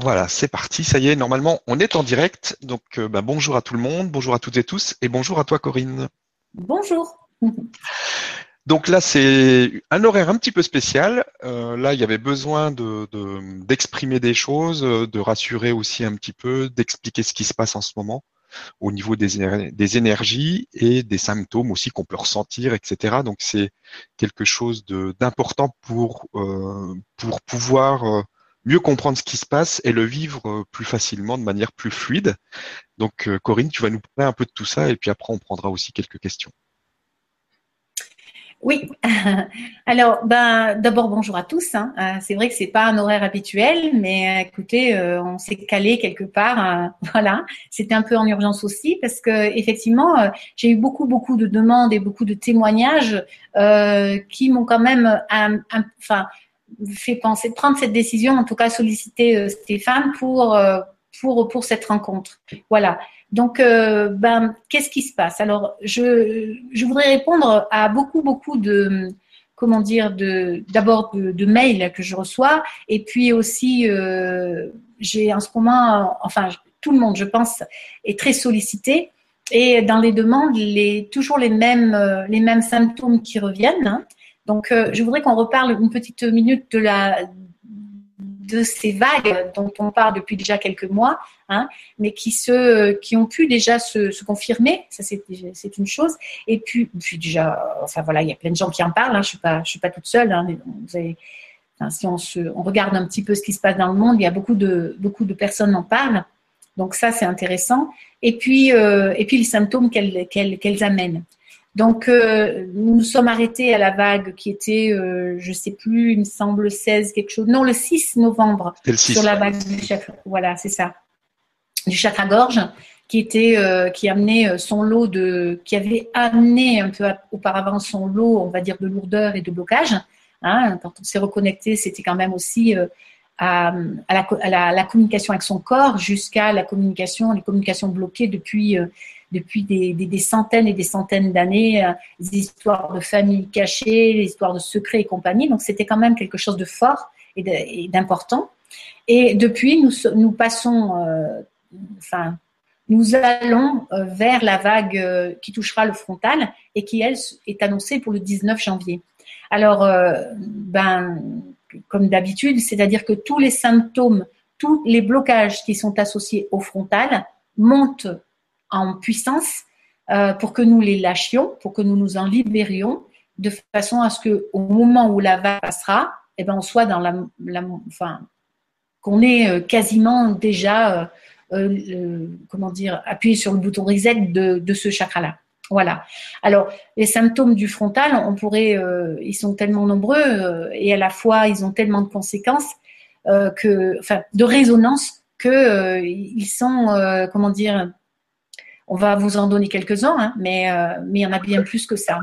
Voilà, c'est parti, ça y est, normalement on est en direct. Donc euh, bah, bonjour à tout le monde, bonjour à toutes et tous, et bonjour à toi Corinne. Bonjour. Donc là c'est un horaire un petit peu spécial. Euh, là il y avait besoin de, d'exprimer des choses, de rassurer aussi un petit peu, d'expliquer ce qui se passe en ce moment au niveau des, des énergies et des symptômes aussi qu'on peut ressentir, etc. Donc c'est quelque chose de, d'important pour, euh, pour pouvoir mieux comprendre ce qui se passe et le vivre euh, plus facilement, de manière plus fluide. Donc, euh, Corinne, tu vas nous parler un peu de tout ça et puis après, on prendra aussi quelques questions. Oui. Alors, ben, d'abord bonjour à tous. Hein. Euh, c'est vrai que c'est pas un horaire habituel, mais écoutez, on s'est calé quelque part. voilà. C'était un peu en urgence aussi parce que effectivement, j'ai eu beaucoup beaucoup de demandes et beaucoup de témoignages qui m'ont quand même, enfin, fait penser, prendre cette décision, en tout cas solliciter euh, Stéphane pour, euh, pour, pour cette rencontre. Voilà. Donc, euh, ben, qu'est-ce qui se passe? Alors, je, je voudrais répondre à beaucoup, beaucoup de, comment dire, de, d'abord de, mails que je reçois, et puis aussi, j'ai en ce moment, enfin, tout le monde, je pense, est très sollicité, et dans les demandes, les, toujours les mêmes, les mêmes symptômes qui reviennent. Hein. Donc, euh, je voudrais qu'on reparle une petite minute de ces vagues dont on parle depuis déjà quelques mois, hein, mais qui se, qui ont pu déjà se, confirmer. Ça, c'est une chose. Et puis, déjà, enfin voilà, il y a plein de gens qui en parlent. Hein, je je suis pas toute seule. Hein, si on, se, on regarde un petit peu ce qui se passe dans le monde, il y a beaucoup de, beaucoup de personnes en parlent. Donc ça, c'est intéressant. Et puis, euh, et puis les symptômes qu'elles qu'elles amènent. Donc, euh, nous nous sommes arrêtés à la vague qui était, euh, je ne sais plus, il me semble 16, quelque chose. Non, le 6 novembre. sur la vague du chakra. Voilà, c'est ça. Du chakra-gorge, qui était, euh, qui amenait son lot de, qui avait amené un peu auparavant son lot, on va dire, de lourdeur et de blocage. Hein, quand on s'est reconnecté, c'était quand même aussi à, la, la, communication avec son corps jusqu'à la communication, les communications bloquées depuis depuis des, centaines et des centaines d'années, euh, des histoires de familles cachées, des histoires de secrets et compagnie. Donc c'était quand même quelque chose de fort et d'important. Et depuis, nous, nous passons, euh, enfin, nous allons euh, vers la vague qui touchera le frontal et qui, elle, est annoncée pour le 19 janvier. Alors, ben, comme d'habitude, c'est-à-dire que tous les symptômes, tous les blocages qui sont associés au frontal montent en puissance euh, pour que nous les lâchions, pour que nous nous en libérions, de façon à ce que au moment où la vague passera, eh ben on soit dans la, enfin, qu'on ait euh, quasiment déjà, euh, comment dire, appuyé sur le bouton reset de, de ce chakra-là. Voilà. Alors, les symptômes du frontal, on pourrait, ils sont tellement nombreux et à la fois ils ont tellement de conséquences que, enfin, de résonance que ils sont, comment dire, on va vous en donner quelques-uns, hein, mais, euh, mais il y en a bien plus que ça.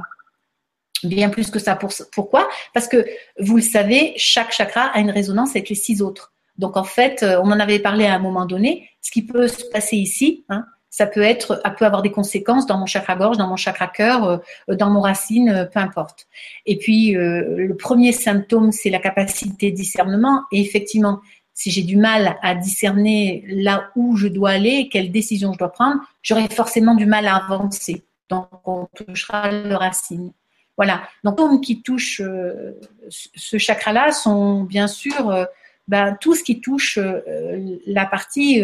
Bien plus que ça. pourquoi? Parce que vous le savez, chaque chakra a une résonance avec les six autres. Donc en fait, euh, on en avait parlé à un moment donné. Ce qui peut se passer ici, hein, ça peut être, ça peut avoir des conséquences dans mon chakra gorge, dans mon chakra cœur, euh, dans mon racine, peu importe. Et puis le premier symptôme, c'est la capacité de discernement. Et effectivement, si j'ai du mal à discerner là où je dois aller, quelle décision je dois prendre, j'aurai forcément du mal à avancer. Donc, on touchera le racine. Voilà. Donc, les qui touchent euh, ce chakra-là sont bien sûr euh, ben, tout ce qui touche euh, la partie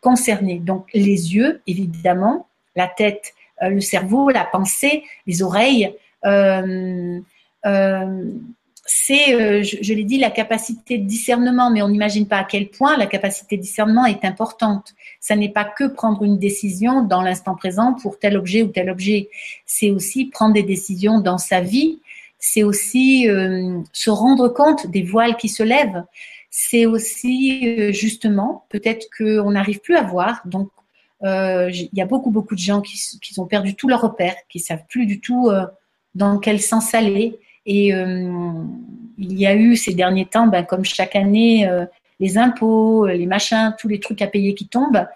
concernée. Donc, les yeux, évidemment, la tête, le cerveau, la pensée, les oreilles c'est, euh, je, l'ai dit, la capacité de discernement, mais on n'imagine pas à quel point la capacité de discernement est importante. Ça n'est pas que prendre une décision dans l'instant présent pour tel objet ou tel objet. C'est aussi prendre des décisions dans sa vie. C'est aussi euh, se rendre compte des voiles qui se lèvent. C'est aussi euh, justement peut-être qu'on n'arrive plus à voir. Donc il y a beaucoup beaucoup de gens qui, qui ont perdu tout leur repère, qui savent plus du tout dans quel sens aller et euh, il y a eu ces derniers temps, ben, comme chaque année, euh, les impôts, les machins, tous les trucs à payer qui tombent.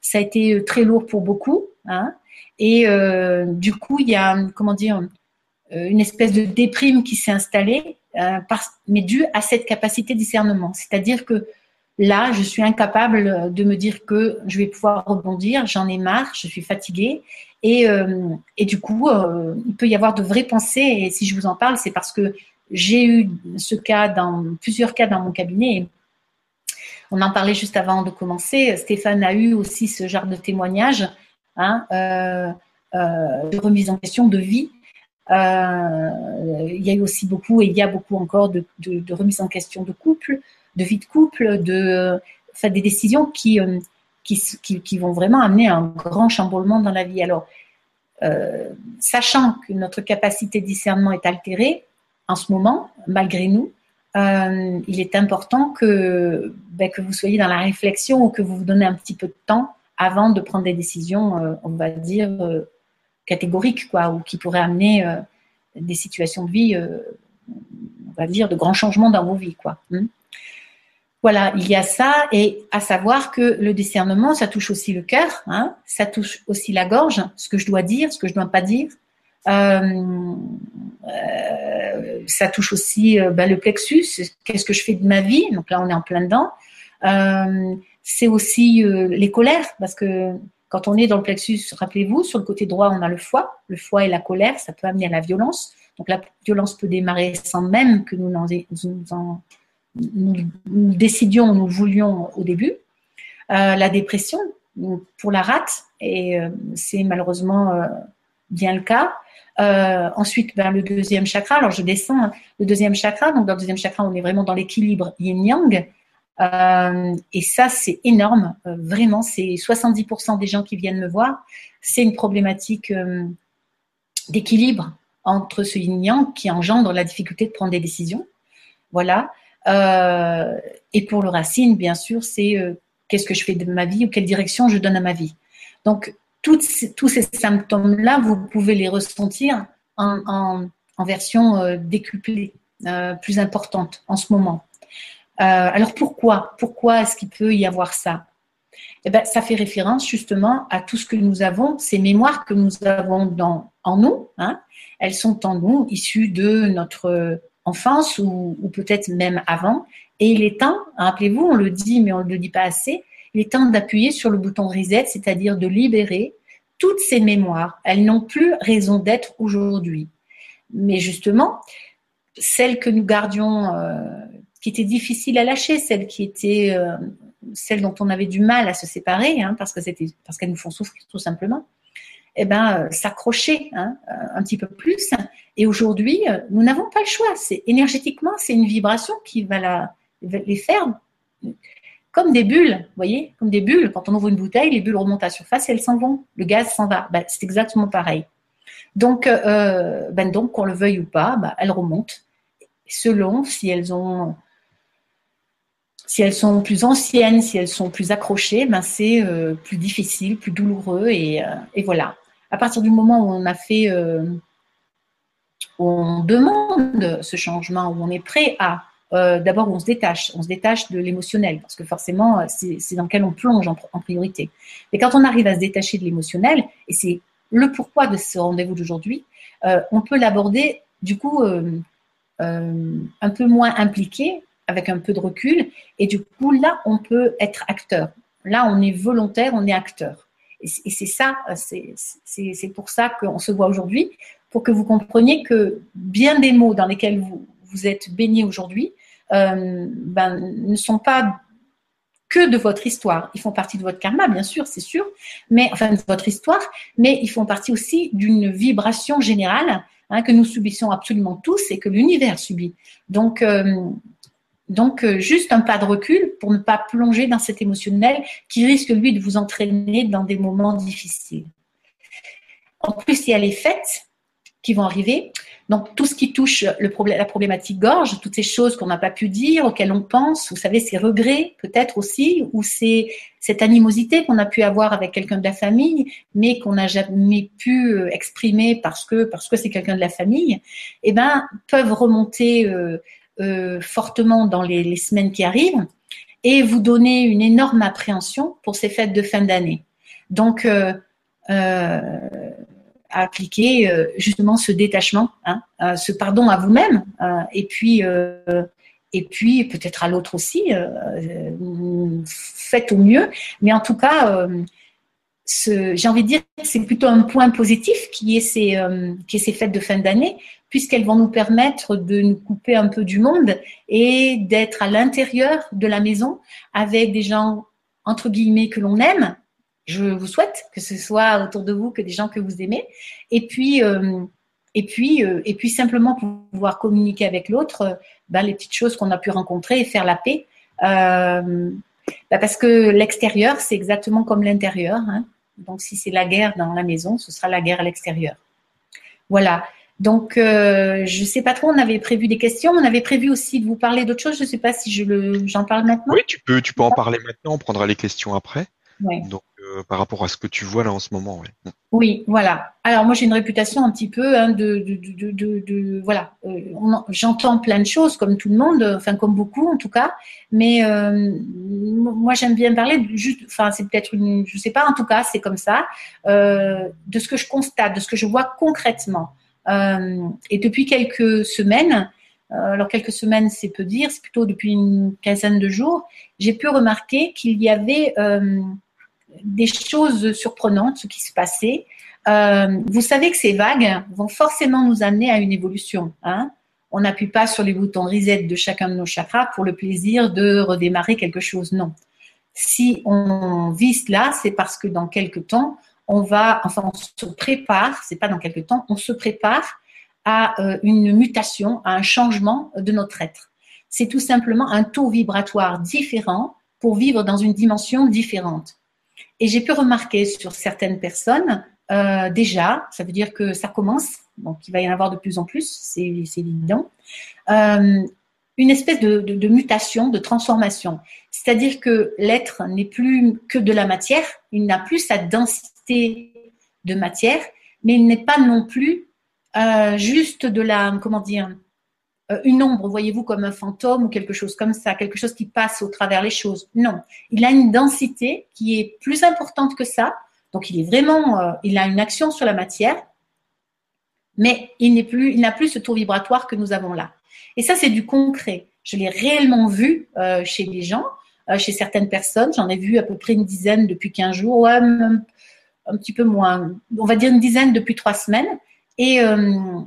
Ça a été euh, très lourd pour beaucoup. Hein. Et du coup, il y a, comment dire, une espèce de déprime qui s'est installée, mais due à cette capacité de discernement. C'est-à-dire que Là, je suis incapable de me dire que je vais pouvoir rebondir, j'en ai marre, je suis fatiguée. Et, et du coup, il peut y avoir de vraies pensées. Et si je vous en parle, c'est parce que j'ai eu ce cas dans plusieurs cas dans mon cabinet. On en parlait juste avant de commencer. Stéphane a eu aussi ce genre de témoignage hein, euh, euh, de remise en question de vie. Euh, il y a eu aussi beaucoup, et il y a beaucoup encore de, remise en question de couple, de vie de couple, de des décisions qui, qui, vont vraiment amener un grand chamboulement dans la vie. Alors, sachant que notre capacité de discernement est altérée en ce moment, malgré nous, euh, il est important que, ben, que vous soyez dans la réflexion ou que vous vous donnez un petit peu de temps avant de prendre des décisions, euh, on va dire, euh, catégoriques, quoi, ou qui pourraient amener des situations de vie, on va dire, de grands changements dans vos vies. Quoi. Hmm? Voilà, il y a ça, et à savoir que le discernement, ça touche aussi le cœur, hein, ça touche aussi la gorge, ce que je dois dire, ce que je ne dois pas dire, euh, euh, ça touche aussi euh, ben, le plexus. Qu'est-ce que je fais de ma vie Donc là, on est en plein dedans. c'est aussi les colères, parce que quand on est dans le plexus, rappelez-vous, sur le côté droit, on a le foie. Le foie et la colère, ça peut amener à la violence. Donc la violence peut démarrer sans même que nous, nous, nous, décidions, nous voulions au début. la dépression, pour la rate, et c'est malheureusement bien le cas. Euh, ensuite, vers le deuxième chakra. Alors, je descends hein. le deuxième chakra. Donc, dans le deuxième chakra, on est vraiment dans l'équilibre yin-yang. Euh, et ça, c'est énorme. Euh, vraiment, c'est 70% des gens qui viennent me voir. C'est une problématique d'équilibre entre ce yin-yang qui engendre la difficulté de prendre des décisions. Voilà. Et pour le racine, bien sûr, c'est qu'est-ce que je fais de ma vie ou quelle direction je donne à ma vie. Donc, tous ces symptômes-là, vous pouvez les ressentir en, version euh, décuplée, euh, plus importante en ce moment. Euh, alors pourquoi Pourquoi est-ce qu'il peut y avoir ça? Eh ben, Ça fait référence justement à tout ce que nous avons, ces mémoires que nous avons dans, en nous. Hein. elles sont en nous, issues de notre enfance ou, ou peut-être même avant. Et il est temps, rappelez-vous, on le dit mais on ne le dit pas assez, il est temps d'appuyer sur le bouton reset, c'est-à-dire de libérer toutes ces mémoires. Elles n'ont plus raison d'être aujourd'hui. Mais justement, celles que nous gardions, euh, qui étaient difficiles à lâcher, celles qui étaient, euh, celles dont on avait du mal à se séparer, hein, parce parce qu'elles nous font souffrir tout simplement, eh ben, euh, s'accrocher hein, un petit peu plus. Et aujourd'hui, nous n'avons pas le choix. C'est énergétiquement, c'est une vibration qui va, la, les faire comme des bulles, voyez, comme des bulles. Quand on ouvre une bouteille, les bulles remontent à la surface et elles s'en vont. Le gaz s'en va. Ben, c'est exactement pareil. Donc, euh, ben donc, qu'on le veuille ou pas, ben, elles remontent selon si elles sont plus anciennes, si elles sont plus accrochées, ben c'est euh, plus difficile, plus douloureux euh, et, voilà. À partir du moment où on a fait, où on demande ce changement, où on est prêt à euh, d'abord on se détache, on se détache de l'émotionnel, parce que forcément, euh, c'est dans lequel on plonge en, priorité. Et quand on arrive à se détacher de l'émotionnel, et c'est le pourquoi de ce rendez-vous d'aujourd'hui, euh, on peut l'aborder du coup un peu moins impliqué, avec un peu de recul, et du coup là, on peut être acteur. Là, on est volontaire, on est acteur. Et c'est ça, c'est pour ça qu'on se voit aujourd'hui, pour que vous compreniez que bien des mots dans lesquels vous, vous êtes baigné aujourd'hui euh, ben, ne sont pas que de votre histoire. Ils font partie de votre karma, bien sûr, c'est sûr, mais enfin de votre histoire, mais ils font partie aussi d'une vibration générale hein, que nous subissons absolument tous et que l'univers subit. Donc, euh, donc euh, juste un pas de recul pour ne pas plonger dans cet émotionnel qui risque lui de vous entraîner dans des moments difficiles. En plus, il y a les fêtes qui vont arriver. Donc, tout ce qui touche la problématique gorge, toutes ces choses qu'on n'a pas pu dire, auxquelles on pense, vous savez, ces regrets peut-être aussi, ou cette animosité qu'on a pu avoir avec quelqu'un de la famille, mais qu'on n'a jamais pu euh, exprimer parce que parce que c'est quelqu'un de la famille, eh ben, peuvent remonter euh, euh, fortement dans les, semaines qui arrivent et vous donner une énorme appréhension pour ces fêtes de fin d'année. Donc, euh, appliquer euh, justement ce détachement, hein, euh, ce pardon à vous-même, euh, et puis et puis peut-être à l'autre aussi, faites au mieux. Mais en tout cas, j'ai envie de dire que c'est plutôt un point positif qui est ces, qui est ces fêtes de fin d'année, puisqu'elles vont nous permettre de nous couper un peu du monde et d'être à l'intérieur de la maison avec des gens entre guillemets que l'on aime. Je vous souhaite que ce soit autour de vous que des gens que vous aimez. Et puis, euh, et puis, euh, et puis simplement pouvoir communiquer avec l'autre, euh, ben, les petites choses qu'on a pu rencontrer et faire la paix. Ben, parce que l'extérieur, c'est exactement comme l'intérieur. Hein. Donc, si c'est la guerre dans la maison, ce sera la guerre à l'extérieur. Voilà. Donc, euh, je ne sais pas trop, on avait prévu des questions, on avait prévu aussi de vous parler d'autres choses. Je ne sais pas si je le, j'en parle maintenant. Oui, tu peux, tu peux en parler maintenant, on prendra les questions après. Donc, euh, par rapport à ce que tu vois là en ce moment. Oui, voilà. Alors, moi, j'ai une réputation un petit peu hein, de, de, de, de, voilà. Euh, j'entends plein de choses, comme tout le monde, enfin, comme beaucoup en tout cas. Mais moi, j'aime bien parler, juste, enfin, c'est peut-être une, je ne sais pas, en tout cas, c'est comme ça, de ce que je constate, de ce que je vois concrètement. Euh, et depuis quelques semaines, euh, alors quelques semaines c'est peu dire, c'est plutôt depuis une quinzaine de jours, j'ai pu remarquer qu'il y avait euh, des choses surprenantes, ce qui se passait. vous savez que ces vagues vont forcément nous amener à une évolution. Hein on n'appuie pas sur les boutons reset de chacun de nos chakras pour le plaisir de redémarrer quelque chose. Non. Si on vise là, c'est parce que dans quelques temps, on va, enfin, se prépare, c'est pas dans quelques temps, on se prépare à euh, une mutation, à un changement de notre être. C'est tout simplement un taux vibratoire différent pour vivre dans une dimension différente. Et j'ai pu remarquer sur certaines personnes, euh, déjà, ça veut dire que ça commence, donc il va y en avoir de plus en plus, c'est évident, euh, une espèce de, mutation, de transformation. C'est-à-dire que l'être n'est plus que de la matière, il n'a plus sa densité de matière, mais il n'est pas non plus euh, juste de la, comment dire, euh, une ombre, voyez-vous, comme un fantôme ou quelque chose comme ça, quelque chose qui passe au travers les choses. Non, il a une densité qui est plus importante que ça. Donc il est vraiment, euh, il a une action sur la matière, mais il n'est il n'a plus ce taux vibratoire que nous avons là. Et ça, c'est du concret. Je l'ai réellement vu chez les gens, chez certaines personnes. J'en ai vu à peu près une dizaine depuis 15 jours, ouais, un petit peu moins, on va dire une dizaine depuis trois semaines. Et, euh,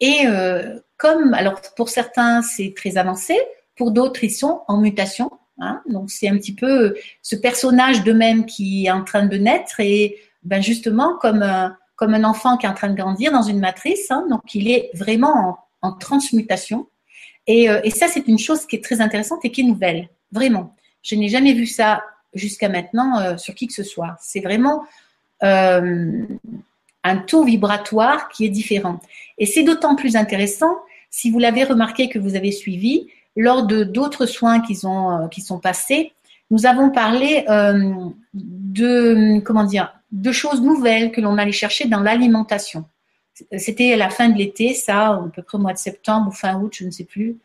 et euh, comme, alors pour certains, c'est très avancé, pour d'autres, ils sont en mutation. Hein. donc c'est un petit peu ce personnage d'eux-mêmes qui est en train de naître et ben justement comme comme un enfant qui est en train de grandir dans une matrice. Hein. donc il est vraiment en, transmutation. Et, euh, et ça, c'est une chose qui est très intéressante et qui est nouvelle, vraiment. Je n'ai jamais vu ça jusqu'à maintenant sur qui que ce soit. C'est vraiment euh, un taux vibratoire qui est différent. Et c'est d'autant plus intéressant si vous l'avez remarqué que vous avez suivi lors de d'autres soins qui, ont, euh, qui sont passés. Nous avons parlé euh, de comment dire de choses nouvelles que l'on allait chercher dans l'alimentation. C'était la fin de l'été, ça, à peu près au mois de septembre ou fin août, je ne sais plus.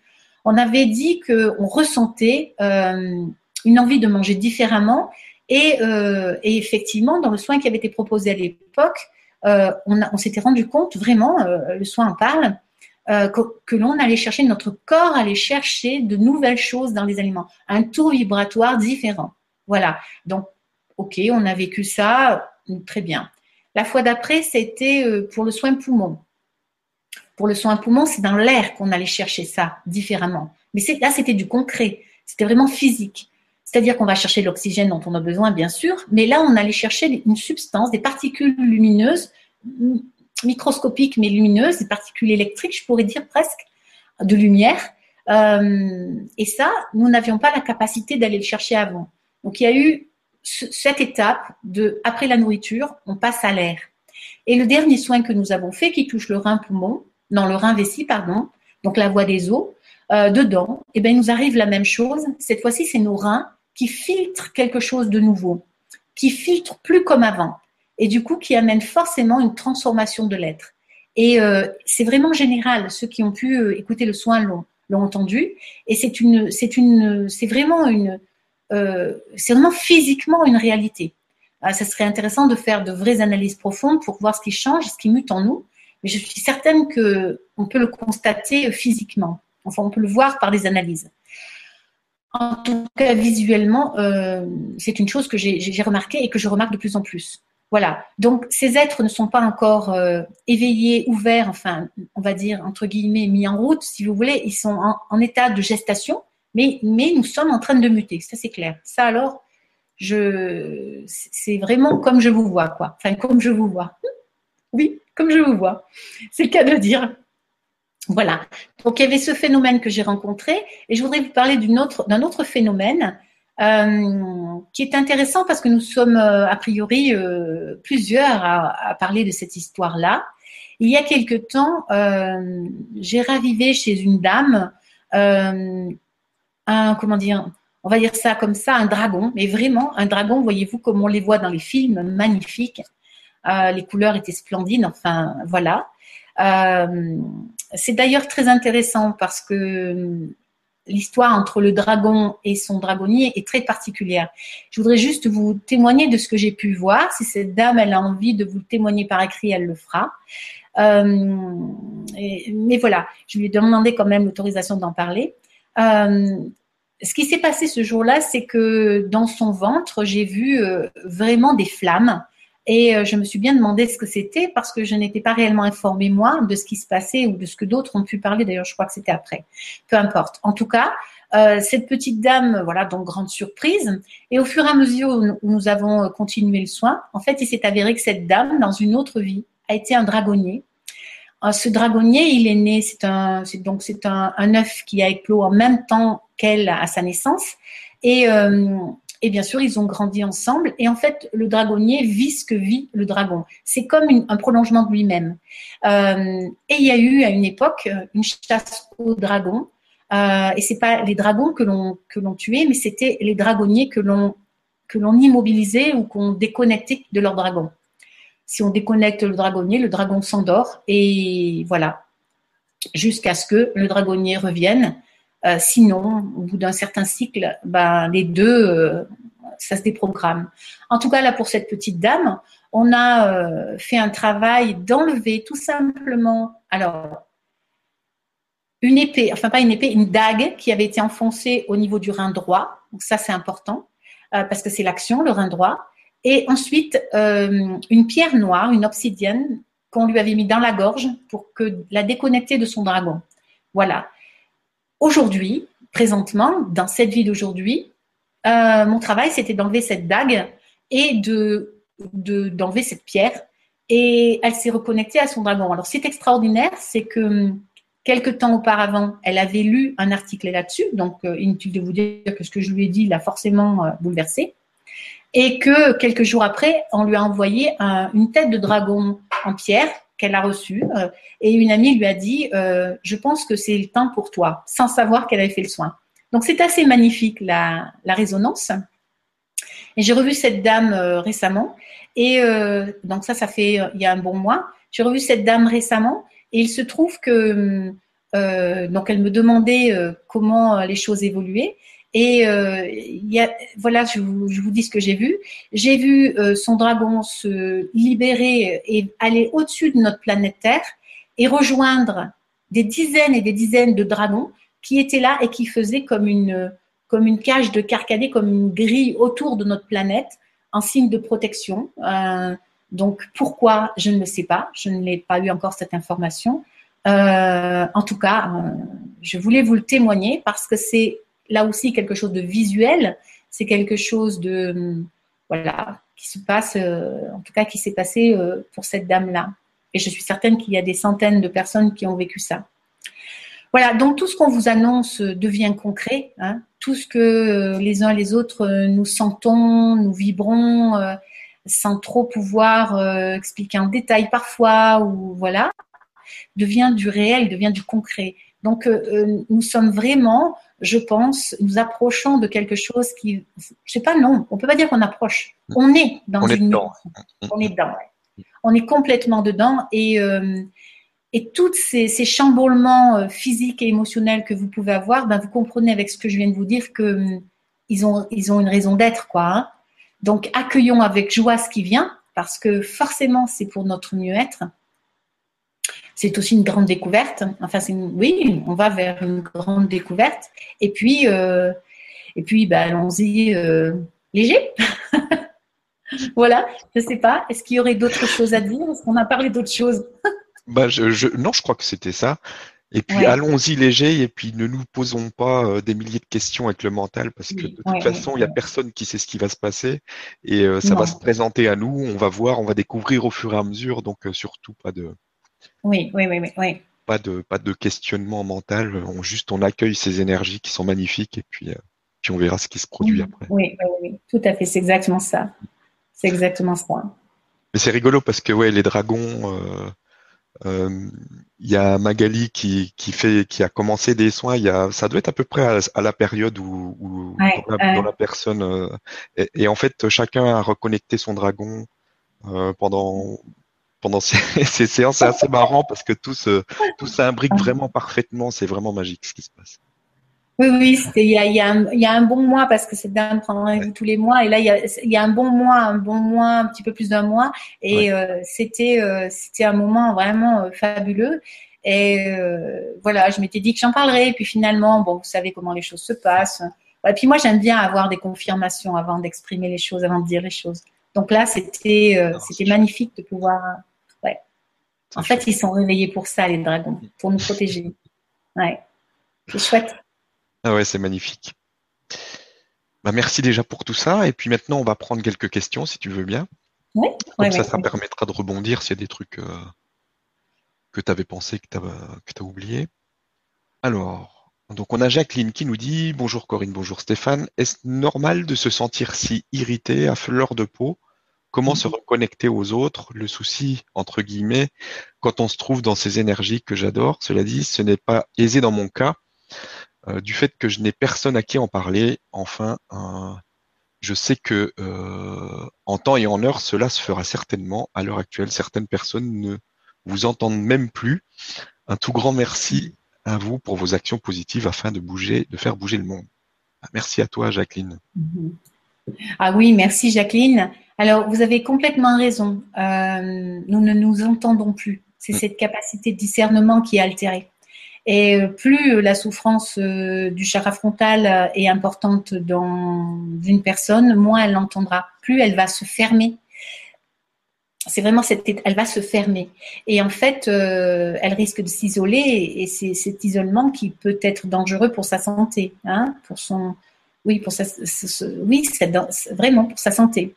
On avait dit qu'on ressentait une envie de manger différemment euh, et, effectivement, dans le soin qui avait été proposé à l'époque, euh, on, s'était rendu compte vraiment, euh, le soin en parle, que, que l'on allait chercher, notre corps allait chercher de nouvelles choses dans les aliments, un taux vibratoire différent. Voilà. Donc, ok, on a vécu ça, très bien. La fois d'après, c'était pour le soin poumon. Pour le soin poumon, c'est dans l'air qu'on allait chercher ça différemment. Mais là, c'était du concret. C'était vraiment physique. C'est-à-dire qu'on va chercher l'oxygène dont on a besoin, bien sûr, mais là, on allait chercher une substance, des particules lumineuses, microscopiques mais lumineuses, des particules électriques, je pourrais dire presque, de lumière. Euh, et ça, nous n'avions pas la capacité d'aller le chercher avant. Donc, il y a eu cette étape de, après la nourriture, on passe à l'air. Et le dernier soin que nous avons fait, qui touche le rein poumon, non, le rein vessie, pardon, donc la voie des os, euh, dedans, eh bien, il nous arrive la même chose. Cette fois-ci, c'est nos reins qui filtre quelque chose de nouveau, qui filtre plus comme avant, et du coup qui amène forcément une transformation de l'être. Et euh, c'est vraiment général. Ceux qui ont pu euh, écouter le soin l'ont, entendu. Et c'est une, c'est une, c'est vraiment une, euh, c'est vraiment physiquement une réalité. Ah, ça serait intéressant de faire de vraies analyses profondes pour voir ce qui change, ce qui mute en nous. Mais je suis certaine que on peut le constater physiquement. Enfin, on peut le voir par des analyses. En tout cas, visuellement, euh, c'est une chose que j'ai remarqué et que je remarque de plus en plus. Voilà. Donc, ces êtres ne sont pas encore euh, éveillés, ouverts, enfin, on va dire, entre guillemets, mis en route, si vous voulez. Ils sont en, état de gestation, mais, nous sommes en train de muter. Ça, c'est clair. Ça, alors, je, c'est vraiment comme je vous vois, quoi. Enfin, comme je vous vois. Oui, comme je vous vois. C'est le cas de dire. Voilà. Donc, il y avait ce phénomène que j'ai rencontré et je voudrais vous parler d'un autre, autre phénomène euh, qui est intéressant parce que nous sommes euh, a priori euh, plusieurs à, parler de cette histoire-là. Il y a quelque temps, j'ai ravivé chez une dame un comment dire, on va dire ça comme ça, un dragon, mais vraiment un dragon. Voyez-vous comme on les voit dans les films, magnifiques. les couleurs étaient splendides. Enfin, voilà. c'est d'ailleurs très intéressant parce que l'histoire entre le dragon et son dragonnier est très particulière. Je voudrais juste vous témoigner de ce que j'ai pu voir. Si cette dame, elle a envie de vous témoigner par écrit, elle le fera. Euh, mais voilà, je lui ai demandé quand même l'autorisation d'en parler. Euh, ce qui s'est passé ce jour-là, c'est que dans son ventre, j'ai vu euh, vraiment des flammes et euh, je me suis bien demandé ce que c'était parce que je n'étais pas réellement informée, moi, de ce qui se passait ou de ce que d'autres ont pu parler. D'ailleurs, je crois que c'était après. Peu importe. En tout cas, cette petite dame, voilà, donc grande surprise. Et au fur et à mesure où nous avons continué le soin, en fait, il s'est avéré que cette dame, dans une autre vie, a été un dragonnier. Euh, ce dragonnier, il est né, c'est un, donc c'est un, un œuf qui a éclos en même temps qu'elle à sa naissance. Et euh, et bien sûr, ils ont grandi ensemble. Et en fait, le dragonnier vit ce que vit le dragon. C'est comme un prolongement de lui-même. Euh, et il y a eu à une époque une chasse aux dragons. Euh, et c'est pas les dragons que l'on que l'on tuait, mais c'était les dragonniers que l'on que l'on immobilisait ou qu'on déconnectait de leur dragon. Si on déconnecte le dragonnier, le dragon s'endort et voilà, jusqu'à ce que le dragonnier revienne euh, sinon, au bout d'un certain cycle, ben, les deux, euh, ça se déprogramme. En tout cas, là, pour cette petite dame, on a euh, fait un travail d'enlever tout simplement, alors, une épée, enfin pas une épée, une dague qui avait été enfoncée au niveau du rein droit. Donc ça, c'est important parce que c'est l'action, le rein droit. Et ensuite, une pierre noire, une obsidienne qu'on lui avait mis dans la gorge pour que la déconnecter de son dragon. Voilà aujourd'hui, présentement, dans cette vie d'aujourd'hui, euh, mon travail, c'était d'enlever cette dague et de d'enlever cette pierre. Et elle s'est reconnectée à son dragon. Alors, c'est extraordinaire, c'est que hum, quelques temps auparavant, elle avait lu un article là-dessus. Donc, euh, inutile de vous dire que ce que je lui ai dit l'a forcément euh, bouleversée. Et que quelques jours après, on lui a envoyé une tête de dragon en pierre qu'elle a reçu euh, et une amie lui a dit euh, je pense que c'est le temps pour toi sans savoir qu'elle avait fait le soin. Donc c'est assez magnifique la, la résonance. Et j'ai revu cette dame euh, récemment et donc ça ça fait il y a un bon mois j'ai revu cette dame récemment et il se trouve que donc elle me demandait comment les choses évoluaient et euh, voilà, je vous, dis ce que j'ai vu. J'ai vu euh, son dragon se libérer et aller au-dessus de notre planète Terre et rejoindre des dizaines et des dizaines de dragons qui étaient là et qui faisaient comme une, comme une cage de carcadés, comme une grille autour de notre planète en signe de protection. Euh, donc pourquoi, je ne le sais pas. Je ne l'ai pas eu encore cette information. En tout cas, je voulais vous le témoigner parce que c'est là aussi quelque chose de visuel, c'est quelque chose de voilà qui se passe, euh, en tout cas qui s'est passé euh, pour cette dame-là. Et je suis certaine qu'il y a des centaines de personnes qui ont vécu ça. Voilà, donc tout ce qu'on vous annonce devient concret. Hein. tout ce que euh, les uns et les autres nous sentons, nous vibrons, sans trop pouvoir expliquer en détail parfois, ou voilà, devient du réel, devient du concret. Donc nous sommes vraiment je pense, nous approchons de quelque chose qui, je sais pas, non, on peut pas dire qu'on approche. On est dans on une, est dedans. on est dedans. On est complètement dedans et euh, et tous ces, ces, chamboulements euh, physiques et émotionnels que vous pouvez avoir, ben vous comprenez avec ce que je viens de vous dire que hum, ils ont ils ont une raison d'être quoi. Hein. Donc accueillons avec joie ce qui vient parce que forcément c'est pour notre mieux-être. C'est aussi une grande découverte. Enfin, c'est oui, on va vers une grande découverte. Et puis, euh, et puis, bah, allons-y euh, léger. voilà, je sais pas. Est-ce qu'il y aurait d'autres choses à dire? Est-ce qu'on a parlé d'autres choses? Bah, je, Non, je crois que c'était ça. Et puis allons-y léger et puis ne nous posons pas euh, des milliers de questions avec le mental parce que de toute façon, il n'y a personne qui sait ce qui va se passer et euh, ça va se présenter à nous, on va voir, on va découvrir au fur et à mesure, donc surtout pas de, oui, oui, oui, oui. Pas de, pas de questionnement mental. On, juste, on accueille ces énergies qui sont magnifiques et puis, euh, puis on verra ce qui se produit après. Oui, oui, oui, tout à fait. C'est exactement ça. C'est exactement ça. Mais c'est rigolo parce que ouais, les dragons, euh, euh, il y a Magali qui, qui, fait, qui a commencé des soins. Y a, ça doit être à peu près à, la période où, où dans, la, personne. et, et, en fait, chacun a reconnecté son dragon pendant pendant ces, séances. C'est assez marrant parce que tout, se, tout s'imbrique vraiment parfaitement. C'est vraiment magique ce qui se passe. Oui, oui, il y a, y, a y a, un bon mois parce que c'est de prendre rendez-vous tous les mois. Et là, il y a, y a, un bon mois, un bon mois, un petit peu plus d'un mois. Et euh, c'était, euh, c'était un moment vraiment euh, fabuleux. Et voilà, je m'étais dit que j'en parlerais. Et puis finalement, bon, vous savez comment les choses se passent. Et puis moi, j'aime bien avoir des confirmations avant d'exprimer les choses, avant de dire les choses. Donc là, c'était, c'était magnifique de pouvoir en fait, ils sont réveillés pour ça, les dragons, pour nous protéger. Ouais. C'est chouette. Ah ouais, c'est magnifique. Bah, merci déjà pour tout ça. Et puis maintenant, on va prendre quelques questions, si tu veux bien. Oui. Comme ça, ça permettra de rebondir s'il y a des trucs euh, que tu avais pensé, que tu as, oublié. Alors, donc on a Jacqueline qui nous dit Bonjour Corinne, bonjour Stéphane. Est-ce normal de se sentir si irrité à fleur de peau Comment se mhm. reconnecter aux autres Le souci, entre guillemets, quand on se trouve dans ces énergies que j'adore, cela dit, ce n'est pas aisé dans mon cas, euh, du fait que je n'ai personne à qui en parler. Enfin, je sais que euh, en temps et en heure, cela se fera certainement. À l'heure actuelle, certaines personnes ne vous entendent même plus. Un tout grand merci à vous pour vos actions positives afin de bouger, de faire bouger le monde. Merci à toi, Jacqueline. Mhm. Ah oui, merci, Jacqueline. Alors, vous avez complètement raison. Euh, nous ne nous entendons plus. C'est mm. cette capacité de discernement qui est altérée. Et euh, plus la souffrance euh, du chakra frontal est importante dans une personne, moins elle l'entendra. Plus elle va se fermer. C'est vraiment cette, elle va se fermer. Et en fait, elle risque de s'isoler et c'est cet isolement qui peut être dangereux pour sa santé, hein, pour son, oui, pour sa, oui, vraiment pour sa santé.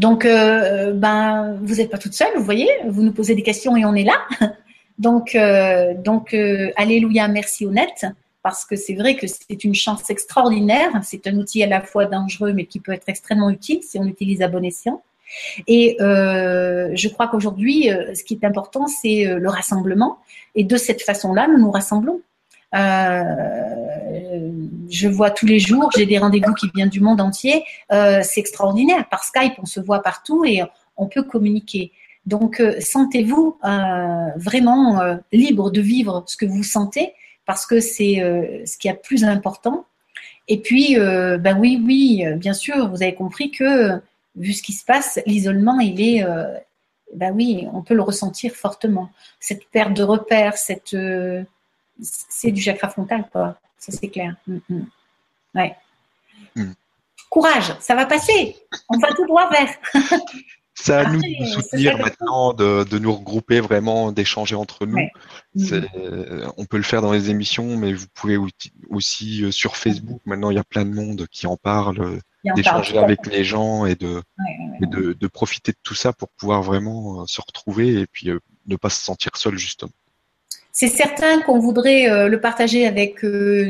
Donc, euh, ben, vous n'êtes pas toute seule, vous voyez, vous nous posez des questions et on est là. Donc, euh, donc euh, alléluia, merci honnête, parce que c'est vrai que c'est une chance extraordinaire. C'est un outil à la fois dangereux, mais qui peut être extrêmement utile si on l'utilise à bon escient. Et je crois qu'aujourd'hui, ce qui est important, c'est le rassemblement. Et de cette façon-là, nous nous rassemblons. Je vois tous les jours, j'ai des rendez-vous qui viennent du monde entier. Euh, c'est extraordinaire. Par Skype, on se voit partout et on peut communiquer. Donc, euh, sentez-vous vraiment libre de vivre ce que vous sentez parce que c'est ce qui est plus important. Et puis, ben oui, oui, bien sûr, vous avez compris que vu ce qui se passe, l'isolement, il est, ben oui, on peut le ressentir fortement. Cette perte de repères, c'est du chakra frontal, quoi. Ça, c'est clair. Mm, mm. Ouais. Mm. Courage, ça va passer. On va tout droit vers. ça à nous de soutenir maintenant, de, nous regrouper vraiment, d'échanger entre nous. On peut le faire dans les émissions, mais vous pouvez aussi euh, sur Facebook. Maintenant, il y a plein de monde qui en parle, d'échanger avec les gens et, de, de, de, profiter de tout ça pour pouvoir vraiment euh, se retrouver et puis euh, ne pas se sentir seul justement. C'est certain qu'on voudrait euh, le partager avec euh,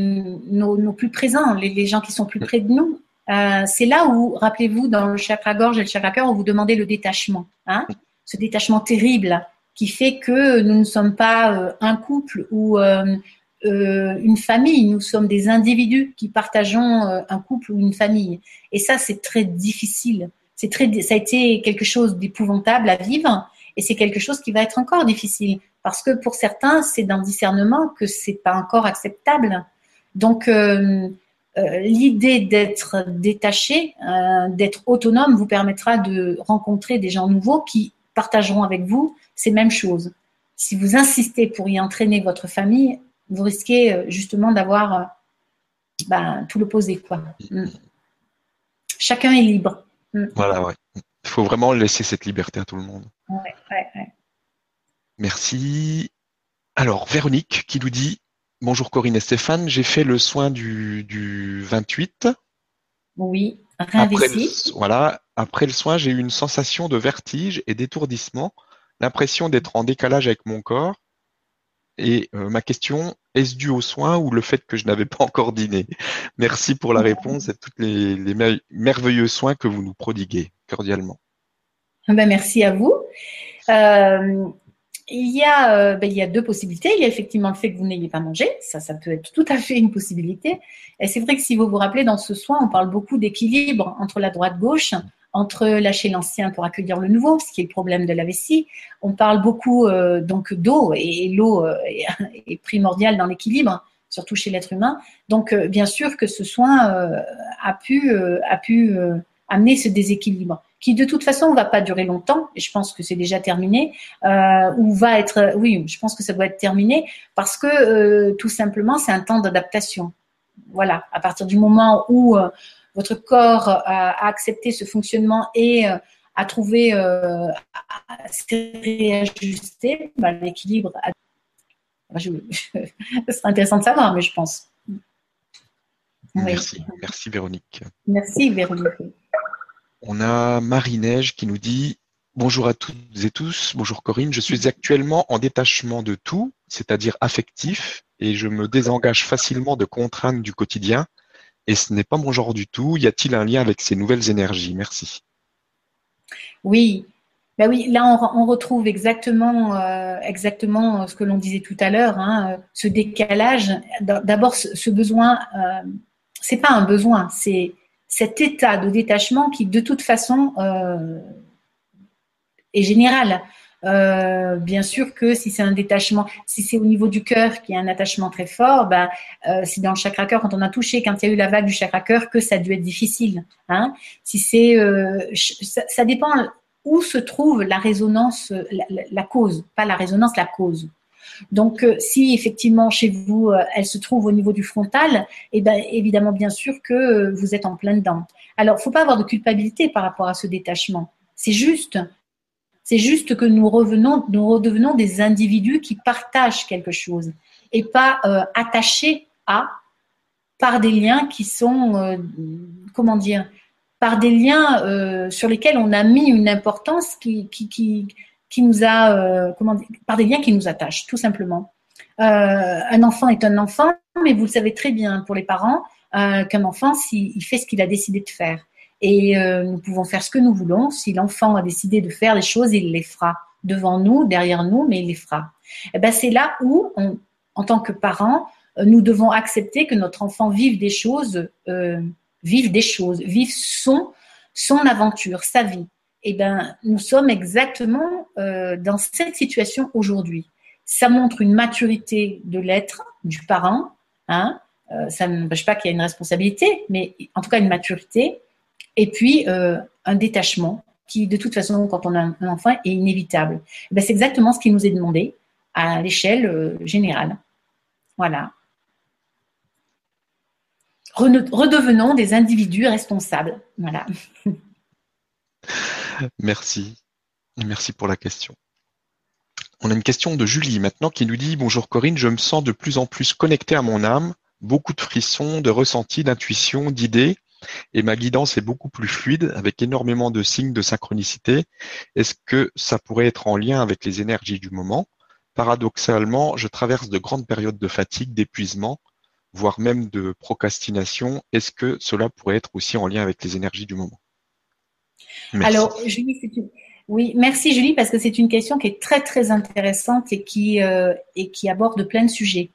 nos, plus présents, les, gens qui sont plus près de nous. Euh, c'est là où, rappelez-vous, dans le chakra gorge et le chakra cœur, on vous demandait le détachement. Hein ce détachement terrible qui fait que nous ne sommes pas un couple ou une famille, nous sommes des individus qui partageons un couple ou une famille. Et ça, c'est très difficile. C'est très, ça a été quelque chose d'épouvantable à vivre et c'est quelque chose qui va être encore difficile parce que pour certains, c'est d'un discernement que c'est pas encore acceptable. Donc, euh, euh, l'idée d'être détaché, euh, d'être autonome, vous permettra de rencontrer des gens nouveaux qui partageront avec vous ces mêmes choses. si vous insistez pour y entraîner votre famille, vous risquez justement d'avoir ben, tout l'opposé. quoi. Mm. Chacun est libre. Mm. Voilà, ouais. Il faut vraiment laisser cette liberté à tout le monde. Ouais, ouais, Merci. Alors, Véronique qui nous dit Bonjour Corinne et Stéphane, j'ai fait le soin du, du 28. Oui, après le, voilà, après le soin, j'ai eu une sensation de vertige et d'étourdissement, l'impression d'être en décalage avec mon corps. Et euh, ma question, est-ce dû au soin ou le fait que je n'avais pas encore dîné? Merci pour la réponse et tous les, merveilleux soins que vous nous prodiguez cordialement. Ben, merci à vous. Euh, il y, a, euh, ben, il y a deux possibilités. Il y a effectivement le fait que vous n'ayez pas mangé. Ça, ça peut être tout à fait une possibilité. Et c'est vrai que si vous vous rappelez, dans ce soin, on parle beaucoup d'équilibre entre la droite-gauche, entre lâcher l'ancien pour accueillir le nouveau, ce qui est le problème de la vessie. On parle beaucoup euh, donc d'eau et, l'eau euh, est, primordiale dans l'équilibre, surtout chez l'être humain. Donc, bien sûr que ce soin a pu amener ce déséquilibre qui de toute façon ne va pas durer longtemps, et je pense que c'est déjà terminé, euh, ou va être, oui, je pense que ça doit être terminé, parce que euh, tout simplement, c'est un temps d'adaptation. Voilà, à partir du moment où euh, votre corps a, accepté ce fonctionnement et a trouvé, à s'est réajusté, bah, l'équilibre. ce serait intéressant de savoir, mais je pense. Merci, merci Véronique. Merci Véronique. On a Marie-Neige qui nous dit Bonjour à toutes et tous, bonjour Corinne, je suis actuellement en détachement de tout, c'est-à-dire affectif, et je me désengage facilement de contraintes du quotidien, et ce n'est pas mon genre du tout. Y a-t-il un lien avec ces nouvelles énergies? Merci. Oui, ben oui, là on, retrouve exactement, euh, exactement ce que l'on disait tout à l'heure, hein, ce décalage. D'abord, ce, besoin, euh, c'est pas un besoin, c'est cet état de détachement qui, de toute façon, euh, est général. Euh, bien sûr que si c'est un détachement, si c'est au niveau du cœur qui a un attachement très fort, ben, euh, c'est dans le chakra cœur quand on a touché, quand il y a eu la vague du chakra cœur, que ça a dû être difficile. Hein. Si c'est, ça, ça, dépend où se trouve la résonance, la, cause, pas la résonance, la cause. Donc, euh, si effectivement chez vous, euh, elle se trouve au niveau du frontal, eh ben, évidemment, bien sûr que euh, vous êtes en plein dedans. Alors, il faut pas avoir de culpabilité par rapport à ce détachement. C'est juste, c'est juste que nous revenons, nous redevenons des individus qui partagent quelque chose et pas attachés à par des liens qui sont, comment dire, par des liens sur lesquels on a mis une importance qui, qui, qui, qui nous a, euh, comment dire, par des liens qui nous attachent, tout simplement. Euh, un enfant est un enfant, mais vous le savez très bien pour les parents euh, qu'un enfant, s'il fait ce qu'il a décidé de faire. Et nous pouvons faire ce que nous voulons. Si l'enfant a décidé de faire les choses, il les fera devant nous, derrière nous, mais il les fera. Et eh ben c'est là où, en tant que parents, nous devons accepter que notre enfant vive des choses, euh, vive des choses, vive son son aventure, sa vie eh ben, nous sommes exactement euh, dans cette situation aujourd'hui. Ça montre une maturité de l'être du parent. Hein, euh, ça ne m'empêche pas qu'il y a une responsabilité, mais en tout cas une maturité. Et puis euh, un détachement qui, de toute façon, quand on a un enfant, est inévitable. Eh ben, c'est exactement ce qui nous est demandé à l'échelle générale. Voilà. Redevenons des individus responsables. Voilà. Merci. Merci pour la question. On a une question de Julie maintenant qui nous dit Bonjour Corinne, je me sens de plus en plus connecté à mon âme, beaucoup de frissons, de ressentis, d'intuition, d'idées, et ma guidance est beaucoup plus fluide avec énormément de signes de synchronicité. Est-ce que ça pourrait être en lien avec les énergies du moment? Paradoxalement, je traverse de grandes périodes de fatigue, d'épuisement, voire même de procrastination. Est-ce que cela pourrait être aussi en lien avec les énergies du moment? Alors, Julie, oui, merci Julie, parce que c'est une question qui est très très intéressante et qui, euh, et qui aborde plein de sujets.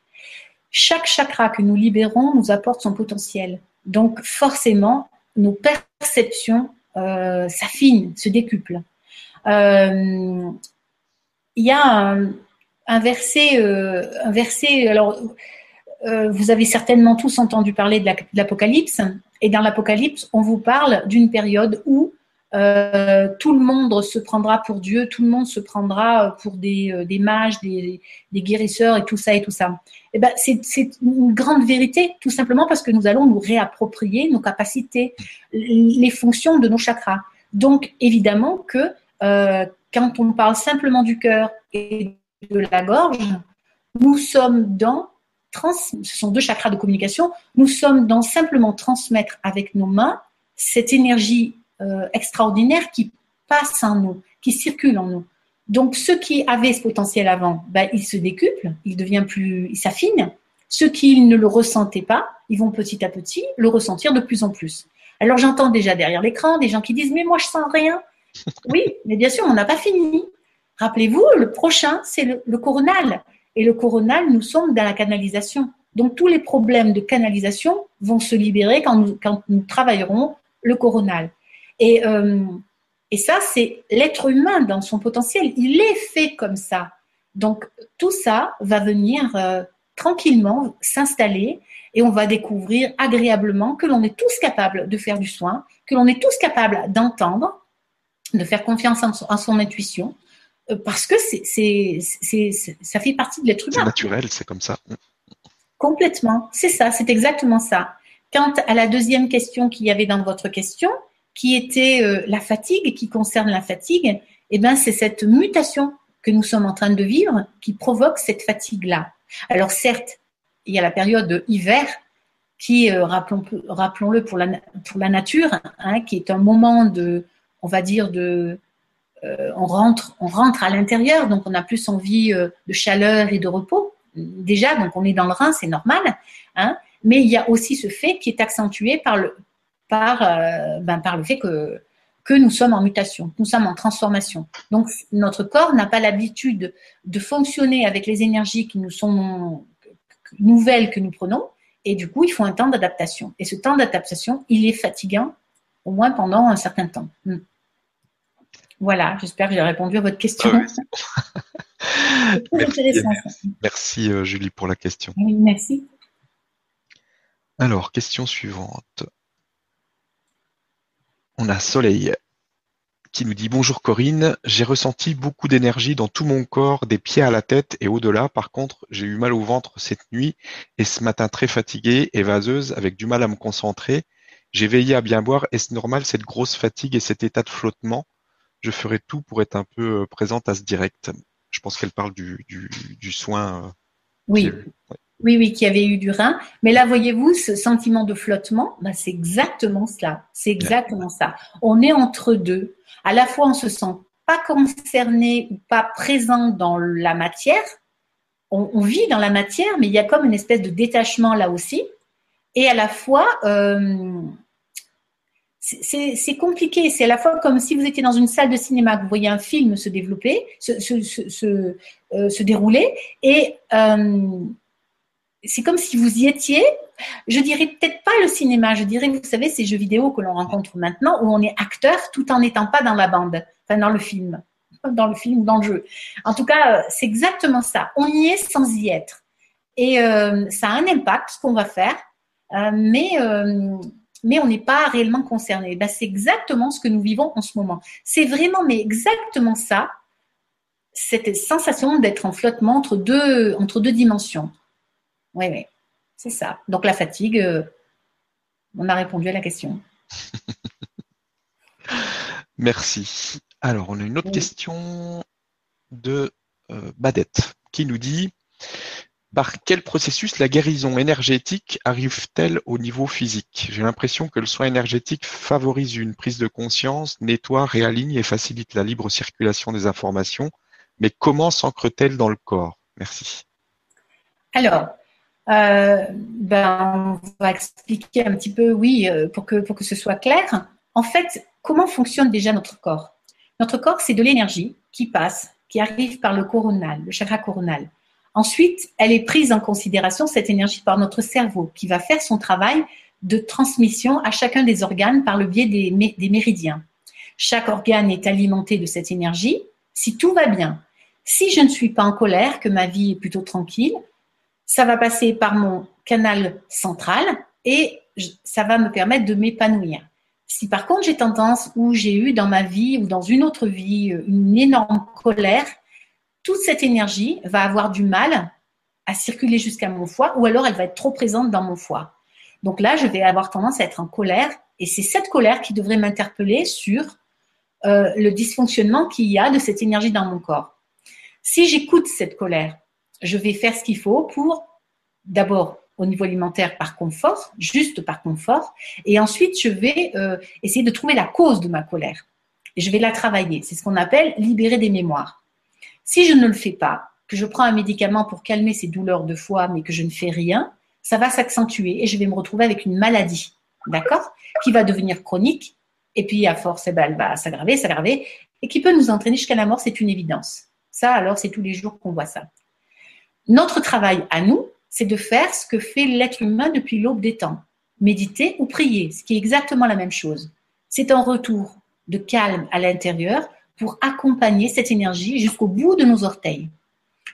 Chaque chakra que nous libérons nous apporte son potentiel. Donc forcément, nos perceptions euh, s'affinent, se décuplent. Euh, il y a un, verset, un verset. Alors, vous avez certainement tous entendu parler de l'Apocalypse, et dans l'Apocalypse, on vous parle d'une période où euh, tout le monde se prendra pour Dieu, tout le monde se prendra pour des, euh, mages, des, guérisseurs et tout ça et tout ça. Eh ben, c'est une grande vérité, tout simplement parce que nous allons nous réapproprier nos capacités, les fonctions de nos chakras. Donc, évidemment que euh, quand on parle simplement du cœur et de la gorge, nous sommes dans, ce sont deux chakras de communication, nous sommes dans simplement transmettre avec nos mains cette énergie euh, extraordinaire qui passe en nous, qui circule en nous. Donc ceux qui avaient ce potentiel avant, ben, ils se décuplent, ils deviennent plus, ils s'affinent. Ceux qui ne le ressentaient pas, ils vont petit à petit le ressentir de plus en plus. Alors j'entends déjà derrière l'écran des gens qui disent mais moi je sens rien. Oui, mais bien sûr on n'a pas fini. Rappelez-vous, le prochain c'est le, coronal et le coronal nous sommes dans la canalisation. Donc tous les problèmes de canalisation vont se libérer quand nous, quand nous travaillerons le coronal. Et, euh, et ça, c'est l'être humain dans son potentiel. Il est fait comme ça. Donc, tout ça va venir euh, tranquillement s'installer et on va découvrir agréablement que l'on est tous capables de faire du soin, que l'on est tous capables d'entendre, de faire confiance en son, son intuition, euh, parce que c'est, c'est, ça fait partie de l'être humain. C'est naturel, c'est comme ça. Complètement, c'est ça, c'est exactement ça. Quant à la deuxième question qu'il y avait dans votre question, qui était euh, la fatigue, qui concerne la fatigue, eh ben, c'est cette mutation que nous sommes en train de vivre qui provoque cette fatigue-là. Alors certes, il y a la période de hiver qui, euh, rappelons-le pour la, nature, hein, qui est un moment de, on va dire, de, euh, on, rentre, on rentre à l'intérieur, donc on a plus envie de chaleur et de repos. Déjà, donc on est dans le Rhin, c'est normal. Hein, mais il y a aussi ce fait qui est accentué par le, par, euh, ben, par le fait que, que nous sommes en mutation, nous sommes en transformation. Donc notre corps n'a pas l'habitude de fonctionner avec les énergies qui nous sont nouvelles que nous prenons, et du coup il faut un temps d'adaptation. Et ce temps d'adaptation, il est fatigant, au moins pendant un certain temps. Hmm. Voilà, j'espère que j'ai répondu à votre question. Ah merci, merci euh, Julie pour la question. merci. Alors, question suivante. On a Soleil qui nous dit bonjour Corinne, j'ai ressenti beaucoup d'énergie dans tout mon corps, des pieds à la tête et au-delà. Par contre, j'ai eu mal au ventre cette nuit et ce matin très fatiguée et vaseuse avec du mal à me concentrer. J'ai veillé à bien boire. Est-ce normal cette grosse fatigue et cet état de flottement Je ferai tout pour être un peu euh, présente à ce direct. Je pense qu'elle parle du, soin. Euh, oui. Oui, oui, qui avait eu du rein. Mais là, voyez-vous, ce sentiment de flottement, bah, c'est exactement cela. C'est exactement ça. On est entre deux. À la fois, on se sent pas concerné ou pas présent dans la matière. On, vit dans la matière, mais il y a comme une espèce de détachement là aussi. Et à la fois, euh, c'est compliqué. C'est à la fois comme si vous étiez dans une salle de cinéma, que vous voyez un film se développer, se, se, se, euh, dérouler, et euh, c'est comme si vous y étiez. Je dirais peut-être pas le cinéma, je dirais, vous savez, ces jeux vidéo que l'on rencontre maintenant où on est acteur tout en n'étant pas dans la bande, enfin dans le film, dans le film, dans le jeu. En tout cas, c'est exactement ça. On y est sans y être. Et euh, ça a un impact, ce qu'on va faire, euh, mais, euh, mais on n'est pas réellement concerné. Ben, c'est exactement ce que nous vivons en ce moment. C'est vraiment, mais exactement ça, cette sensation d'être en flottement entre deux, entre deux dimensions. Oui, oui, c'est ça. Donc la fatigue, euh, on a répondu à la question. Merci. Alors, on a une autre question de euh, Badette qui nous dit par quel processus la guérison énergétique arrive-t-elle au niveau physique? J'ai l'impression que le soin énergétique favorise une prise de conscience, nettoie, réaligne et facilite la libre circulation des informations, mais comment s'ancre-t-elle dans le corps? Merci. Alors, euh, ben, on va expliquer un petit peu, oui, euh, pour que, pour que ce soit clair. En fait, comment fonctionne déjà notre corps? Notre corps, c'est de l'énergie qui passe, qui arrive par le coronal, le chakra coronal. Ensuite, elle est prise en considération, cette énergie, par notre cerveau, qui va faire son travail de transmission à chacun des organes par le biais des, des méridiens. Chaque organe est alimenté de cette énergie si tout va bien. Si je ne suis pas en colère, que ma vie est plutôt tranquille, ça va passer par mon canal central et ça va me permettre de m'épanouir. Si par contre j'ai tendance ou j'ai eu dans ma vie ou dans une autre vie une énorme colère, toute cette énergie va avoir du mal à circuler jusqu'à mon foie ou alors elle va être trop présente dans mon foie. Donc là, je vais avoir tendance à être en colère et c'est cette colère qui devrait m'interpeller sur euh, le dysfonctionnement qu'il y a de cette énergie dans mon corps. Si j'écoute cette colère, je vais faire ce qu'il faut pour d'abord au niveau alimentaire par confort, juste par confort, et ensuite je vais euh, essayer de trouver la cause de ma colère. Et je vais la travailler. C'est ce qu'on appelle libérer des mémoires. Si je ne le fais pas, que je prends un médicament pour calmer ces douleurs de foie, mais que je ne fais rien, ça va s'accentuer et je vais me retrouver avec une maladie, d'accord, qui va devenir chronique. Et puis à force, eh ben, elle va s'aggraver, s'aggraver, et qui peut nous entraîner jusqu'à la mort. C'est une évidence. Ça, alors, c'est tous les jours qu'on voit ça. Notre travail à nous, c'est de faire ce que fait l'être humain depuis l'aube des temps, méditer ou prier, ce qui est exactement la même chose. C'est un retour de calme à l'intérieur pour accompagner cette énergie jusqu'au bout de nos orteils.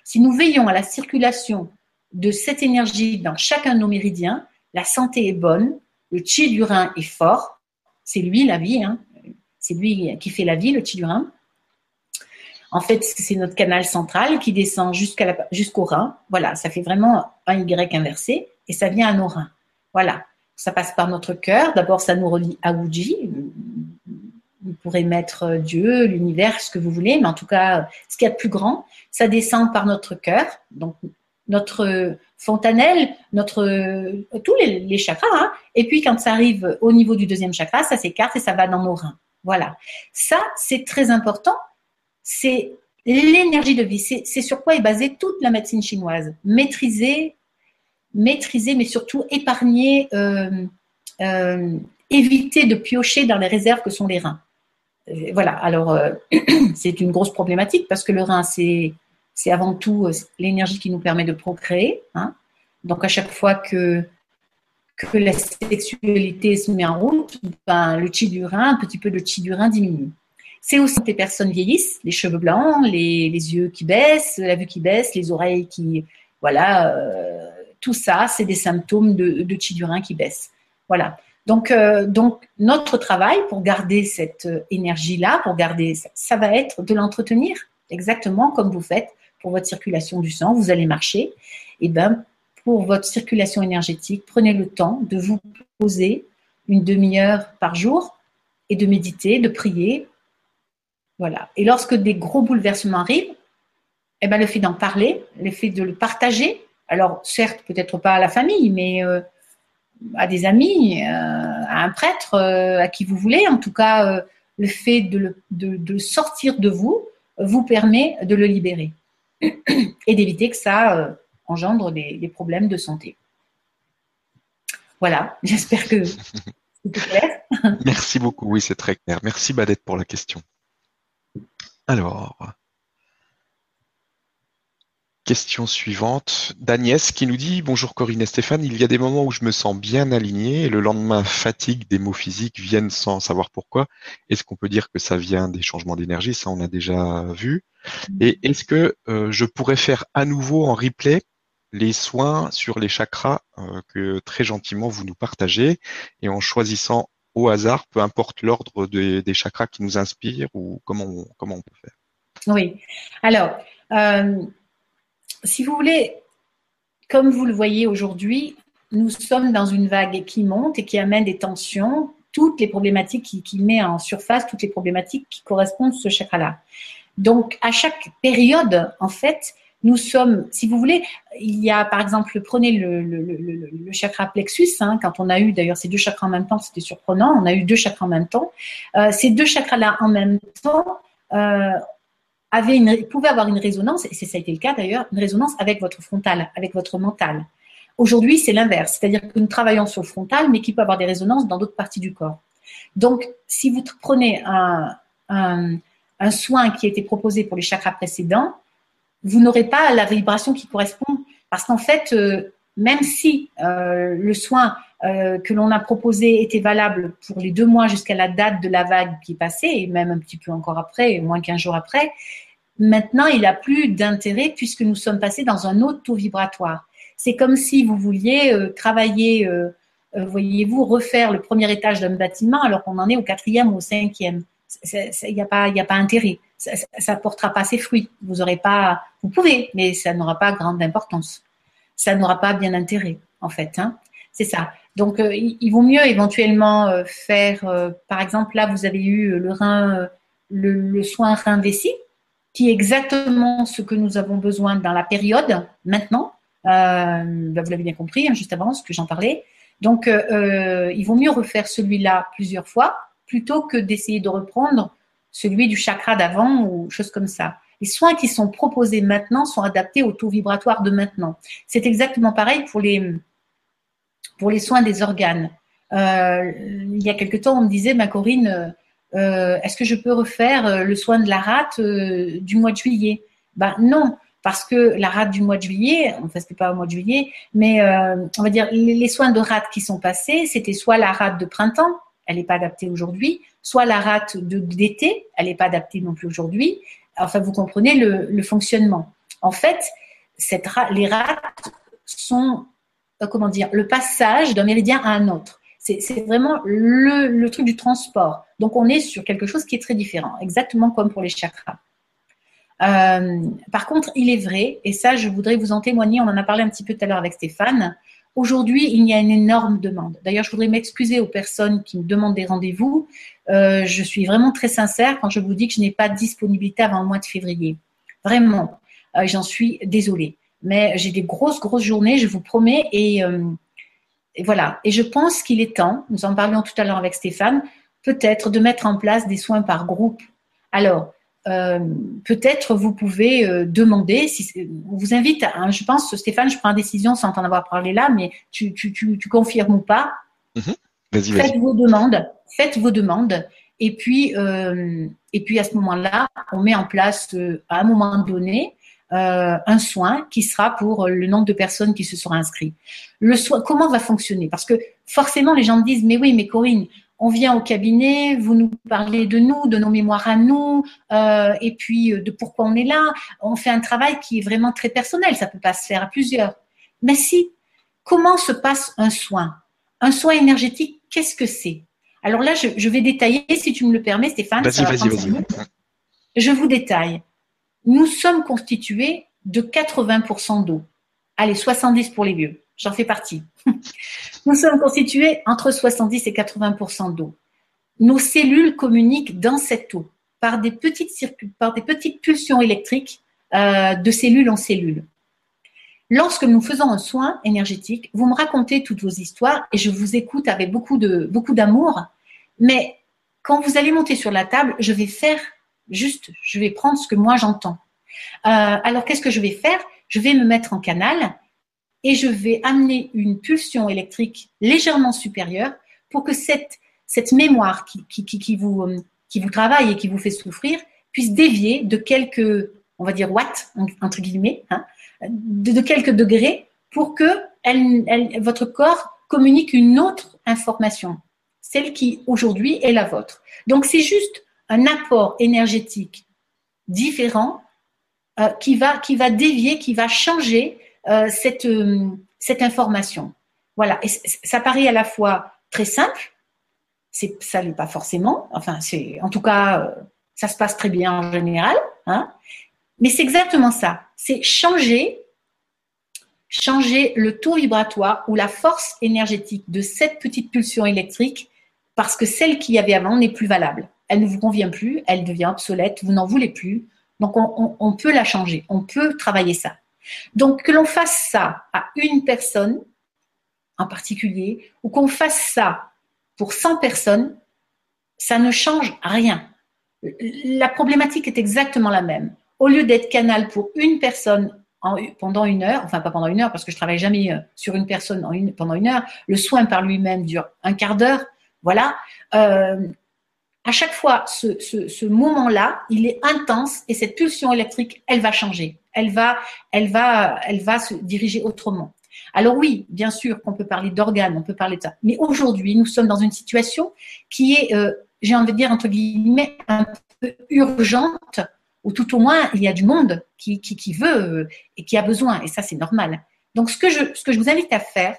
Si nous veillons à la circulation de cette énergie dans chacun de nos méridiens, la santé est bonne, le chi du rein est fort, c'est lui la vie, hein. c'est lui qui fait la vie, le chi du rein. En fait, c'est notre canal central qui descend jusqu'au rein. Voilà, ça fait vraiment un Y inversé et ça vient à nos reins. Voilà, ça passe par notre cœur. D'abord, ça nous relie à Wuji. Vous pourrez mettre Dieu, l'univers, ce que vous voulez, mais en tout cas, ce qu'il y a de plus grand, ça descend par notre cœur. Donc, notre fontanelle, notre tous les, chakras. Hein. Et puis quand ça arrive au niveau du deuxième chakra, ça s'écarte et ça va dans nos reins. Voilà. Ça, c'est très important. C'est l'énergie de vie. C'est sur quoi est basée toute la médecine chinoise. Maîtriser, maîtriser, mais surtout épargner, euh, euh, éviter de piocher dans les réserves que sont les reins. Euh, voilà. Alors, c'est une grosse problématique parce que le rein, c'est avant tout l'énergie qui nous permet de procréer. Hein. Donc à chaque fois que, que la sexualité se met en route, ben, le chi du rein, un petit peu de chi du rein diminue. C'est aussi quand les personnes vieillissent, les cheveux blancs, les, yeux qui baissent, la vue qui baisse, les oreilles qui... Voilà, euh, tout ça, c'est des symptômes de, de qui baisse. Voilà. Donc, euh, donc, notre travail pour garder cette énergie-là, pour garder ça, ça va être de l'entretenir, exactement comme vous faites pour votre circulation du sang, vous allez marcher, et ben pour votre circulation énergétique, prenez le temps de vous poser une demi-heure par jour et de méditer, de prier. Voilà. Et lorsque des gros bouleversements arrivent, eh ben, le fait d'en parler, le fait de le partager, alors certes, peut-être pas à la famille, mais euh, à des amis, euh, à un prêtre, euh, à qui vous voulez, en tout cas, le fait de, le, sortir de vous vous permet de le libérer. et d'éviter que ça engendre des, problèmes de santé. Voilà, j'espère que c'est clair. Merci beaucoup, oui, c'est très clair. Merci Badette pour la question. Alors, Question suivante d'Agnès qui nous dit Bonjour Corinne et Stéphane, il y a des moments où je me sens bien aligné et le lendemain fatigue, des mots physiques viennent sans savoir pourquoi. Est-ce qu'on peut dire que ça vient des changements d'énergie? Ça, on a déjà vu. Et est-ce que euh, je pourrais faire à nouveau en replay les soins sur les chakras euh, que très gentiment vous nous partagez et en choisissant au hasard, peu importe l'ordre des, chakras qui nous inspirent ou comment on, comment on peut faire Oui. Alors, euh, si vous voulez, comme vous le voyez aujourd'hui, nous sommes dans une vague qui monte et qui amène des tensions, toutes les problématiques qui, met en surface, toutes les problématiques qui correspondent à ce chakra-là. Donc, à chaque période, en fait, nous sommes, si vous voulez, il y a par exemple, prenez le, le, chakra plexus, hein, quand on a eu d'ailleurs ces deux chakras en même temps, c'était surprenant, on a eu deux chakras en même temps. Euh, ces deux chakras-là en même temps, euh, avait une, pouvait avoir une résonance, et ça a été le cas d'ailleurs, une résonance avec votre frontal, avec votre mental. Aujourd'hui, c'est l'inverse, c'est-à-dire que nous travaillons sur le frontal, mais qui peut avoir des résonances dans d'autres parties du corps. Donc, si vous prenez un, un, un soin qui a été proposé pour les chakras précédents, vous n'aurez pas la vibration qui correspond, parce qu'en fait, euh, même si euh, le soin euh, que l'on a proposé était valable pour les deux mois jusqu'à la date de la vague qui passait, et même un petit peu encore après, moins qu'un jour après, maintenant il n'a plus d'intérêt puisque nous sommes passés dans un autre taux vibratoire. C'est comme si vous vouliez travailler voyez-vous, refaire le premier étage d'un bâtiment alors qu'on en est au quatrième ou au cinquième. Il n'y a a pas intérêt. Ça, ne portera pas ses fruits. Vous aurez pas, vous pouvez, mais ça n'aura pas grande importance. Ça n'aura pas bien intérêt, en fait. Hein. C'est ça. Donc, euh, il, vaut mieux éventuellement euh, faire, par exemple, là, vous avez eu le soin rein vessie, qui est exactement ce que nous avons besoin dans la période maintenant. Euh, ben, vous l'avez bien compris, hein, juste avant ce que j'en parlais. Donc, euh, euh, il vaut mieux refaire celui-là plusieurs fois plutôt que d'essayer de reprendre celui du chakra d'avant ou choses comme ça. Les soins qui sont proposés maintenant sont adaptés au taux vibratoire de maintenant. C'est exactement pareil pour les, soins des organes. Euh, il y a quelque temps, on me disait, ma Corinne, euh, est-ce que je peux refaire le soin de la rate du mois de juillet? Ben non, parce que la rate du mois de juillet, enfin c'était pas au mois de juillet, mais euh, on va dire les, soins de rate qui sont passés, c'était soit la rate de printemps, elle n'est pas adaptée aujourd'hui, soit la rate d'été, elle n'est pas adaptée non plus aujourd'hui. Enfin, vous comprenez le, fonctionnement. En fait, cette, les rates sont, euh, comment dire, le passage d'un méridien à un autre. C'est vraiment le, truc du transport. Donc, on est sur quelque chose qui est très différent, exactement comme pour les chakras. Euh, par contre, il est vrai, et ça, je voudrais vous en témoigner, on en a parlé un petit peu tout à l'heure avec Stéphane, Aujourd'hui, il y a une énorme demande. D'ailleurs, je voudrais m'excuser aux personnes qui me demandent des rendez-vous. Euh, je suis vraiment très sincère quand je vous dis que je n'ai pas de disponibilité avant le mois de février. Vraiment, euh, j'en suis désolée. Mais j'ai des grosses, grosses journées, je vous promets. Et, et voilà. Et je pense qu'il est temps, nous en parlions tout à l'heure avec Stéphane, peut-être de mettre en place des soins par groupe. Alors, euh, peut-être vous pouvez euh, demander, si on vous invite, à, je pense, Stéphane, je prends une décision sans t'en avoir parlé là, mais tu, tu, tu, tu confirmes ou pas? Mhm. Faites vos demandes, faites vos demandes, et puis, euh, et puis à ce moment-là, on met en place à un moment donné un soin qui sera pour le nombre de personnes qui se seront inscrites. Le soin, comment va fonctionner? Parce que forcément, les gens disent, mais oui, mais Corinne, on vient au cabinet, vous nous parlez de nous, de nos mémoires à nous, euh, et puis euh, de pourquoi on est là. On fait un travail qui est vraiment très personnel, ça peut pas se faire à plusieurs. Mais si, comment se passe un soin? Un soin énergétique, qu'est-ce que c'est? Alors là, je, vais détailler, si tu me le permets, Stéphane. Vas-y, vas-y, vas-y. Je vous détaille. Nous sommes constitués de 80% d'eau. Allez, 70 pour les vieux. J'en fais partie. Nous sommes constitués entre 70 et 80% d'eau. Nos cellules communiquent dans cette eau par des petites, par des petites pulsions électriques euh, de cellule en cellule. Lorsque nous faisons un soin énergétique, vous me racontez toutes vos histoires et je vous écoute avec beaucoup de beaucoup d'amour. Mais quand vous allez monter sur la table, je vais faire juste, je vais prendre ce que moi j'entends. Euh, alors qu'est-ce que je vais faire? Je vais me mettre en canal et je vais amener une pulsion électrique légèrement supérieure pour que cette, cette mémoire qui, qui, vous, euh, qui vous travaille et qui vous fait souffrir puisse dévier de quelques, on va dire watts, entre guillemets, hein, de, quelques degrés pour que votre corps communique une autre information, celle qui aujourd'hui est la vôtre. Donc c'est juste un apport énergétique différent euh, qui, va, qui va dévier, qui va changer euh, cette, euh, cette information. Voilà, ça paraît à la fois très simple, ça l'est pas forcément. Enfin, c'est en tout cas, euh, ça se passe très bien en général, hein, mais c'est exactement ça. C'est changer, changer le taux vibratoire ou la force énergétique de cette petite pulsion électrique parce que celle qu'il y avait avant n'est plus valable. Elle ne vous convient plus, elle devient obsolète, vous n'en voulez plus. Donc on peut la changer, on peut travailler ça. Donc que l'on fasse ça à une personne en particulier, ou qu'on fasse ça pour 100 personnes, ça ne change rien. La problématique est exactement la même. Au lieu d'être canal pour une personne pendant une heure, enfin pas pendant une heure parce que je travaille jamais euh, sur une personne pendant une heure, le soin par lui-même dure un quart d'heure, voilà. Euh, à chaque fois, ce moment-là, il est intense et cette pulsion électrique, elle va changer elle va, elle va, elle va se diriger autrement. Alors oui, bien sûr qu'on peut parler d'organes, on peut parler de ça. Mais aujourd'hui, nous sommes dans une situation qui est, euh, j'ai envie de dire, entre guillemets, un peu urgente, ou tout au moins, il y a du monde qui, qui, veut euh, et qui a besoin. Et ça, c'est normal. Donc, ce que, je, ce que je vous invite à faire,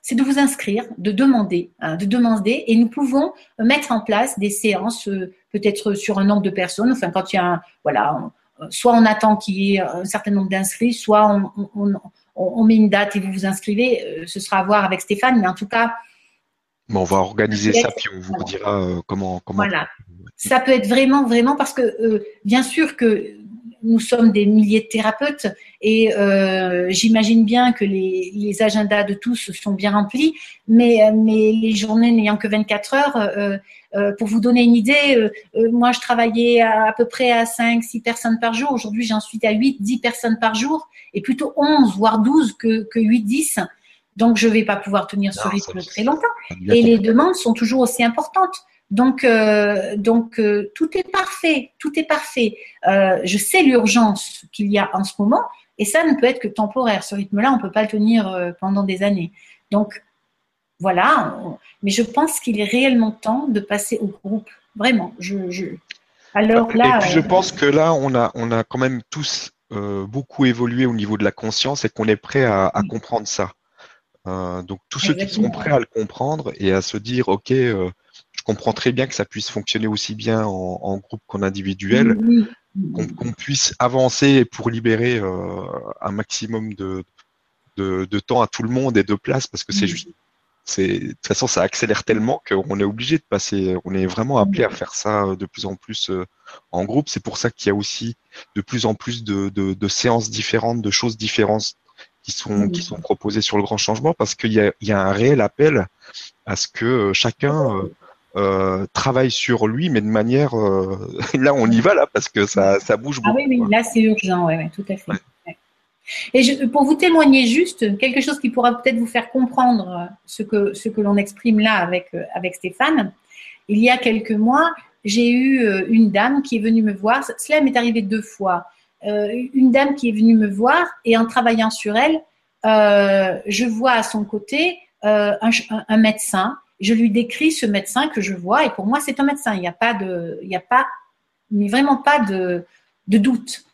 c'est de vous inscrire, de demander, hein, de demander, et nous pouvons mettre en place des séances, euh, peut-être sur un nombre de personnes. Enfin, quand il y a, un, voilà, soit on attend qu'il y ait un certain nombre d'inscrits, soit on, on, on, met une date et vous vous inscrivez. Euh, ce sera à voir avec Stéphane, mais en tout cas. on va organiser ça, puis on vous dira euh, comment, comment. Voilà. Ça peut être vraiment, vraiment, parce que bien sûr que nous sommes des milliers de thérapeutes et euh, j'imagine bien que les, les, agendas de tous sont bien remplis, mais, mais les journées n'ayant que 24 heures, euh, euh, pour vous donner une idée, euh, euh, moi je travaillais à, à, peu près à 5, 6 personnes par jour. Aujourd'hui j'en suis à 8, 10 personnes par jour et plutôt 11, voire 12 que, que 8, 10. Donc je ne vais pas pouvoir tenir ce rythme très longtemps. Et les demandes sont toujours aussi importantes. Donc, euh, donc euh, tout est parfait, tout est parfait. Euh, je sais l'urgence qu'il y a en ce moment, et ça ne peut être que temporaire. Ce rythme-là, on ne peut pas le tenir pendant des années. Donc, voilà. Mais je pense qu'il est réellement temps de passer au groupe. Vraiment. Je, je... Alors là. Et puis je pense que là, on a, on a quand même tous beaucoup évolué au niveau de la conscience et qu'on est prêt à, à comprendre ça. donc tous ceux qui sont prêts à le comprendre et à se dire, ok je comprends très bien que ça puisse fonctionner aussi bien en, groupe qu'en individuel, qu'on puisse avancer pour libérer euh, un maximum de, de, temps à tout le monde et de place, parce que c'est juste, c'est de toute façon ça accélère tellement qu'on est obligé de passer, on est vraiment appelé à faire ça de plus en plus euh, en groupe. C'est pour ça qu'il y a aussi de plus en plus de, de, séances différentes, de choses différentes qui sont, qui sont proposées sur le grand changement, parce qu'il y a, il y a un réel appel à ce que euh, chacun euh, travaille sur lui, mais de manière. Euh, là, on y va là parce que ça, ça bouge beaucoup. Ah oui, oui, là c'est urgent, ouais, tout à fait. Et je, pour vous témoigner juste quelque chose qui pourra peut-être vous faire comprendre ce que ce que l'on exprime là avec euh, avec Stéphane. Il y a quelques mois, j'ai eu une dame qui est venue me voir. Cela m'est arrivé deux fois. une dame qui est venue me voir et en travaillant sur elle, je vois à son côté un, un médecin je lui décris ce médecin que je vois et pour moi c'est un médecin. Il n'y a pas de, il a pas, mais vraiment pas de, doute.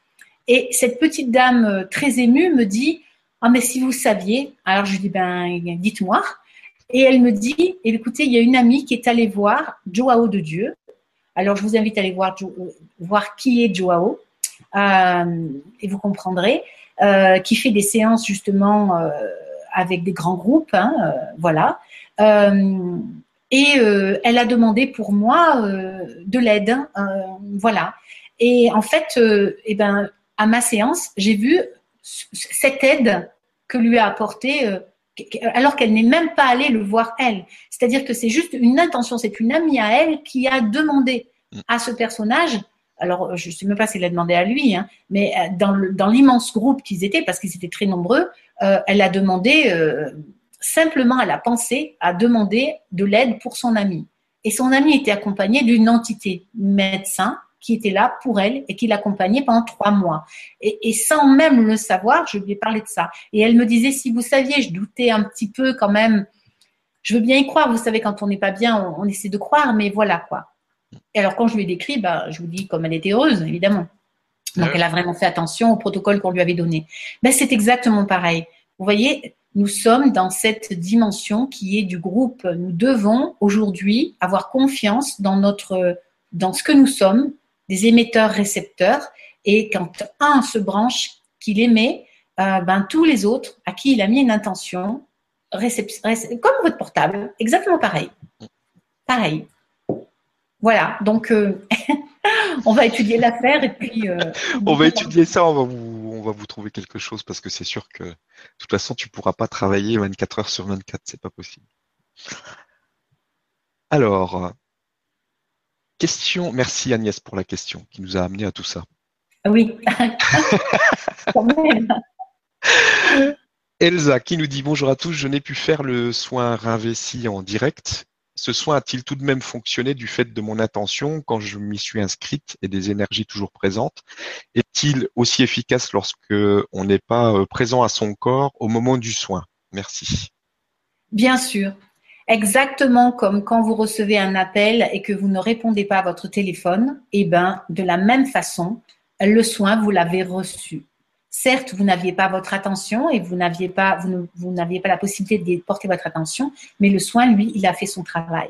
Et cette petite dame euh, très émue me dit ah mais si vous saviez. Alors je lui dis ben dites-moi. Et elle me dit eh, écoutez il y a une amie qui est allée voir Joao de Dieu. Alors je vous invite à aller voir euh, voir qui est Joao euh, et vous comprendrez qui fait des séances justement avec des grands groupes hein, voilà et euh, elle a demandé pour moi euh, de l'aide. voilà. Et en fait, eh ben, à ma séance, j'ai vu cette aide que lui a apportée alors qu'elle n'est même pas allée le voir elle. C'est-à-dire que c'est juste une intention, c'est une amie à elle qui a demandé à ce personnage, alors je ne sais même pas si elle a demandé à lui, hein, mais dans l'immense groupe qu'ils étaient, parce qu'ils étaient très nombreux, elle a demandé simplement elle a pensé à demander de l'aide pour son ami. Et son ami était accompagné d'une entité médecin qui était là pour elle et qui l'accompagnait pendant trois mois. Et, sans même le savoir, je lui ai parlé de ça. Et elle me disait, si vous saviez, je doutais un petit peu quand même. Je veux bien y croire, vous savez, quand on n'est pas bien, on, essaie de croire, mais voilà quoi. Et alors quand je lui ai décrit, bah, je vous dis comme elle était heureuse, évidemment. Donc elle a vraiment fait attention au protocole qu'on lui avait donné. Ben, c'est exactement pareil. Vous voyez, nous sommes dans cette dimension qui est du groupe. Nous devons aujourd'hui avoir confiance dans notre, dans ce que nous sommes, des émetteurs-récepteurs. Et quand un se branche, qu'il émet, euh, ben tous les autres à qui il a mis une intention, comme votre portable, exactement pareil. Pareil. Voilà, donc euh, on va étudier l'affaire et puis. Euh, on va étudier ça, on va vous, va vous trouver quelque chose parce que c'est sûr que de toute façon tu pourras pas travailler 24 heures sur 24, c'est pas possible. Alors, question. Merci Agnès pour la question qui nous a amené à tout ça. Oui. Elsa qui nous dit bonjour à tous, je n'ai pu faire le soin Ravessi en direct ce soin a-t-il tout de même fonctionné du fait de mon attention quand je m'y suis inscrite et des énergies toujours présentes? Est-il aussi efficace lorsque on n'est pas euh, présent à son corps au moment du soin? Merci. Bien sûr. Exactement comme quand vous recevez un appel et que vous ne répondez pas à votre téléphone, eh ben, de la même façon, le soin, vous l'avez reçu. Certes, vous n'aviez pas votre attention et vous n'aviez pas, vous, n'aviez pas la possibilité de porter votre attention, mais le soin, lui, il a fait son travail.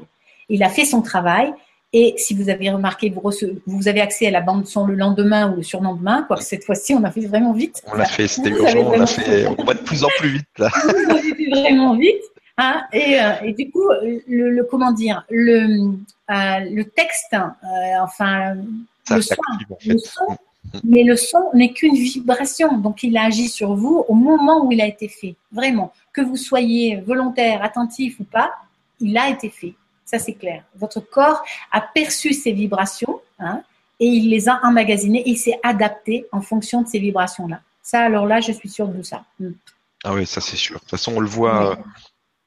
Il a fait son travail et si vous avez remarqué, vous, vous avez accès à la bande son le lendemain ou le surlendemain, quoi. Cette fois-ci, on a fait vraiment vite. On l'a fait, c'était urgent. On a fait, on va de plus en plus vite là. Vous avez fait vraiment vite. Hein, et, euh, et, du coup, le, comment dire, le, euh, le texte, euh, enfin, le son, le son, mais le son n'est qu'une vibration, donc il a agi sur vous au moment où il a été fait. Vraiment, que vous soyez volontaire, attentif ou pas, il a été fait. Ça, c'est clair. Votre corps a perçu ces vibrations hein, et il les a emmagasinées et il s'est adapté en fonction de ces vibrations-là. Ça, alors là, je suis sûre de ça. Mm. Ah oui, ça c'est sûr. De toute façon, on le voit.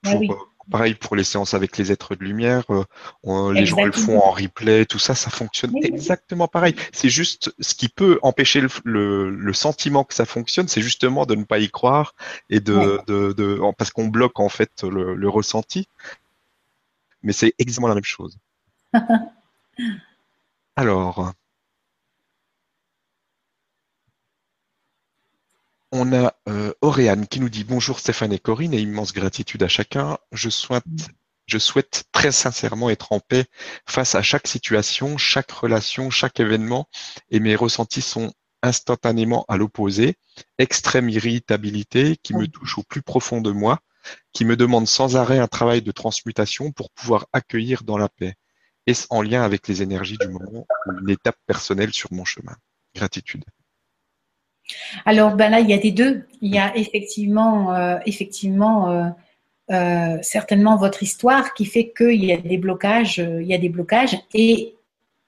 Bah euh, pareil pour les séances avec les êtres de lumière, euh, les gens le font en replay, tout ça, ça fonctionne exactement pareil. C'est juste ce qui peut empêcher le, sentiment que ça fonctionne, c'est justement de ne pas y croire et de, de, parce qu'on bloque en fait le ressenti mais c'est exactement la même chose. Alors, on a euh, Auréane qui nous dit bonjour Stéphane et Corinne et immense gratitude à chacun. Je souhaite, je souhaite très sincèrement être en paix face à chaque situation, chaque relation, chaque événement et mes ressentis sont instantanément à l'opposé. Extrême irritabilité qui me touche au plus profond de moi qui me demande sans arrêt un travail de transmutation pour pouvoir accueillir dans la paix. Est-ce en lien avec les énergies du moment ou une étape personnelle sur mon chemin? Gratitude. Alors ben là, il y a des deux. Il y a effectivement, euh, effectivement, euh, euh, certainement votre histoire qui fait qu'il y a des blocages, il y a des blocages et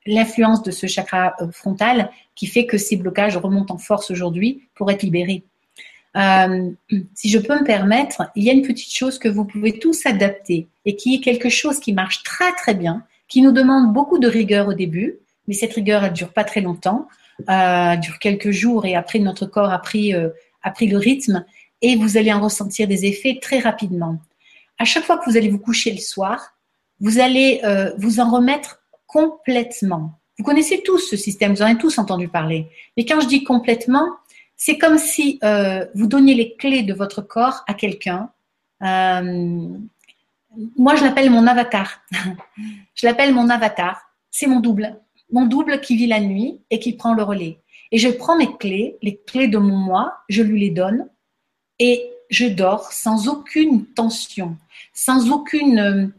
l'influence de ce chakra frontal qui fait que ces blocages remontent en force aujourd'hui pour être libérés. Si je peux me permettre, il y a une petite chose que vous pouvez tous adapter et qui est quelque chose qui marche très très bien, qui nous demande beaucoup de rigueur au début, mais cette rigueur elle dure pas très longtemps, euh, dure quelques jours et après notre corps a pris euh, a pris le rythme et vous allez en ressentir des effets très rapidement. À chaque fois que vous allez vous coucher le soir, vous allez euh, vous en remettre complètement. Vous connaissez tous ce système, vous en avez tous entendu parler. Mais quand je dis complètement, c'est comme si euh, vous donniez les clés de votre corps à quelqu'un. Euh, moi, je l'appelle mon avatar. je l'appelle mon avatar. C'est mon double. Mon double qui vit la nuit et qui prend le relais. Et je prends mes clés, les clés de mon moi, je lui les donne et je dors sans aucune tension, sans aucune,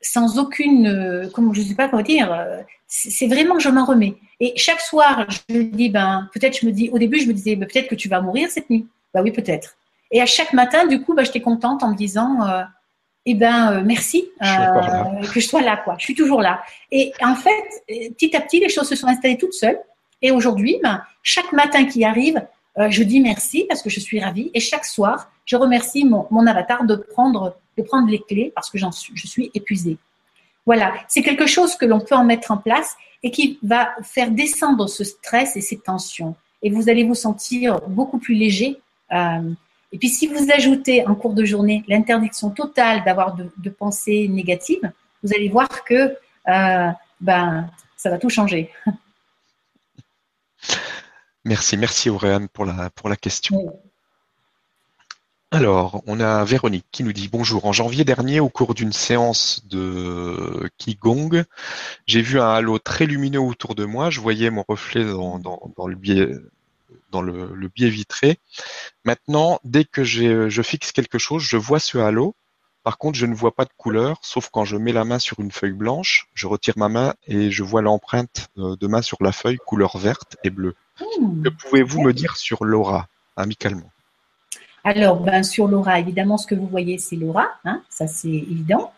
sans aucune, comment je ne sais pas comment dire, c'est vraiment je m'en remets. Et chaque soir, je dis, ben, peut-être, je me dis, au début, je me disais, ben, peut-être que tu vas mourir cette nuit. Ben oui, peut-être. Et à chaque matin, du coup, ben, j'étais contente en me disant, euh, eh ben, euh, merci euh, que je sois là, quoi. Je suis toujours là. Et en fait, petit à petit, les choses se sont installées toutes seules. Et aujourd'hui, ben, chaque matin qui arrive, je dis merci parce que je suis ravie. Et chaque soir, je remercie mon, mon avatar de prendre, de prendre les clés parce que j'en suis, je suis épuisée. Voilà, c'est quelque chose que l'on peut en mettre en place et qui va faire descendre ce stress et ces tensions. Et vous allez vous sentir beaucoup plus léger. Euh, et puis si vous ajoutez en cours de journée l'interdiction totale d'avoir de, pensées négatives, vous allez voir que euh, ben, ça va tout changer. Merci, merci Auréane pour la, pour la question. Alors, on a Véronique qui nous dit bonjour. En janvier dernier, au cours d'une séance de Qigong, j'ai vu un halo très lumineux autour de moi. Je voyais mon reflet dans, le biais dans le, biais vitré. Maintenant, dès que je fixe quelque chose, je vois ce halo. Par contre, je ne vois pas de couleur, sauf quand je mets la main sur une feuille blanche, je retire ma main et je vois l'empreinte de main sur la feuille couleur verte et bleue. Hmm. Que pouvez-vous me dire sur l'aura, amicalement? Alors, ben, sur l'aura, évidemment, ce que vous voyez, c'est l'aura, hein, ça c'est évident.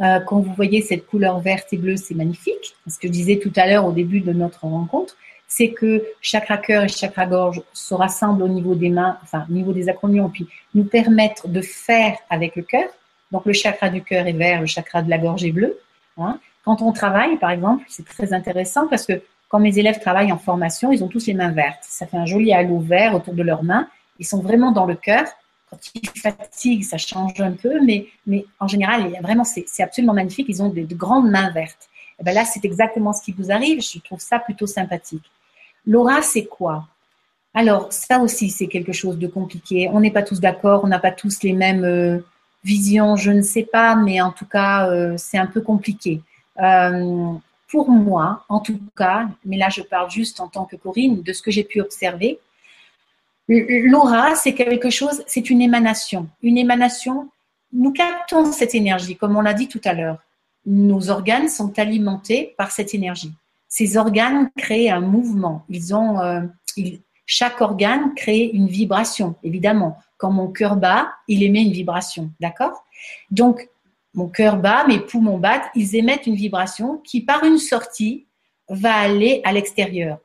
Euh, quand vous voyez cette couleur verte et bleue, c'est magnifique. Ce que je disais tout à l'heure au début de notre rencontre, c'est que chakra cœur et chakra gorge se rassemblent au niveau des mains, enfin au niveau des acromions, puis nous permettre de faire avec le cœur. Donc le chakra du cœur est vert, le chakra de la gorge est bleu. Hein. Quand on travaille, par exemple, c'est très intéressant parce que quand mes élèves travaillent en formation, ils ont tous les mains vertes. Ça fait un joli halo vert autour de leurs mains ils sont vraiment dans le cœur. Quand ils fatiguent, ça change un peu, mais, mais en général, vraiment, c'est absolument magnifique. Ils ont de, grandes mains vertes. Et ben là, c'est exactement ce qui vous arrive. Je trouve ça plutôt sympathique. L'aura, c'est quoi? Alors, ça aussi, c'est quelque chose de compliqué. On n'est pas tous d'accord, on n'a pas tous les mêmes euh, visions, je ne sais pas, mais en tout cas, euh, c'est un peu compliqué. Euh, pour moi, en tout cas, mais là, je parle juste en tant que Corinne, de ce que j'ai pu observer, l'aura, c'est quelque chose, c'est une émanation. Une émanation, nous captons cette énergie, comme on l'a dit tout à l'heure. Nos organes sont alimentés par cette énergie. Ces organes créent un mouvement. Ils ont, chaque organe crée une vibration, évidemment. Quand mon cœur bat, il émet une vibration, d'accord? Donc, mon cœur bat, mes poumons battent, ils émettent une vibration qui, par une sortie, va aller à l'extérieur.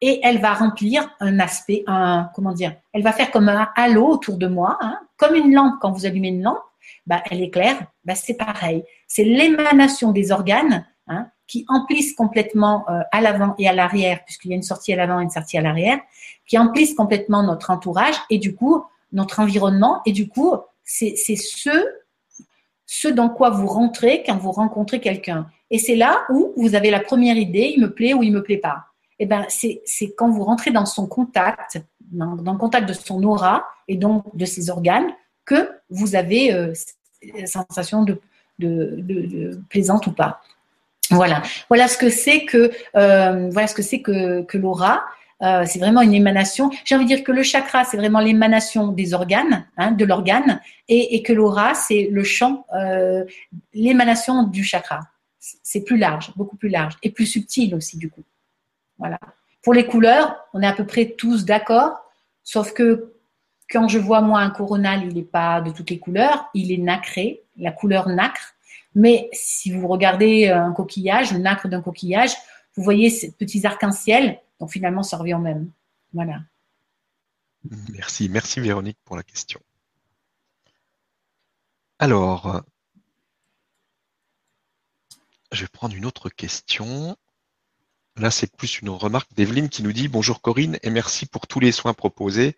Et elle va remplir un aspect, un, comment dire, elle va faire comme un halo autour de moi, hein, comme une lampe quand vous allumez une lampe, bah, elle éclaire, bah, c'est pareil. C'est l'émanation des organes hein, qui emplissent complètement euh, à l'avant et à l'arrière, puisqu'il y a une sortie à l'avant et une sortie à l'arrière, qui emplissent complètement notre entourage et du coup notre environnement. Et du coup, c'est ce, ce dans quoi vous rentrez quand vous rencontrez quelqu'un. Et c'est là où vous avez la première idée, il me plaît ou il me plaît pas. Et eh ben c'est quand vous rentrez dans son contact, dans, le contact de son aura et donc de ses organes, que vous avez euh, sensation de, de, de plaisante ou pas. Voilà, voilà ce que c'est que euh, voilà ce que c'est que, que l'aura. Euh, c'est vraiment une émanation. J'ai envie de dire que le chakra, c'est vraiment l'émanation des organes, hein, de l'organe, et, et, que l'aura, c'est le champ, euh, l'émanation du chakra. C'est plus large, beaucoup plus large, et plus subtil aussi du coup. Voilà. Pour les couleurs, on est à peu près tous d'accord, sauf que quand je vois moi un coronal, il n'est pas de toutes les couleurs, il est nacré, la couleur nacre. Mais si vous regardez un coquillage, le nacre d'un coquillage, vous voyez ces petits arcs-en-ciel. Donc finalement, ça revient au même. Voilà. Merci, merci Véronique pour la question. Alors, je vais prendre une autre question. Là, c'est plus une remarque d'Evelyne qui nous dit Bonjour Corinne et merci pour tous les soins proposés.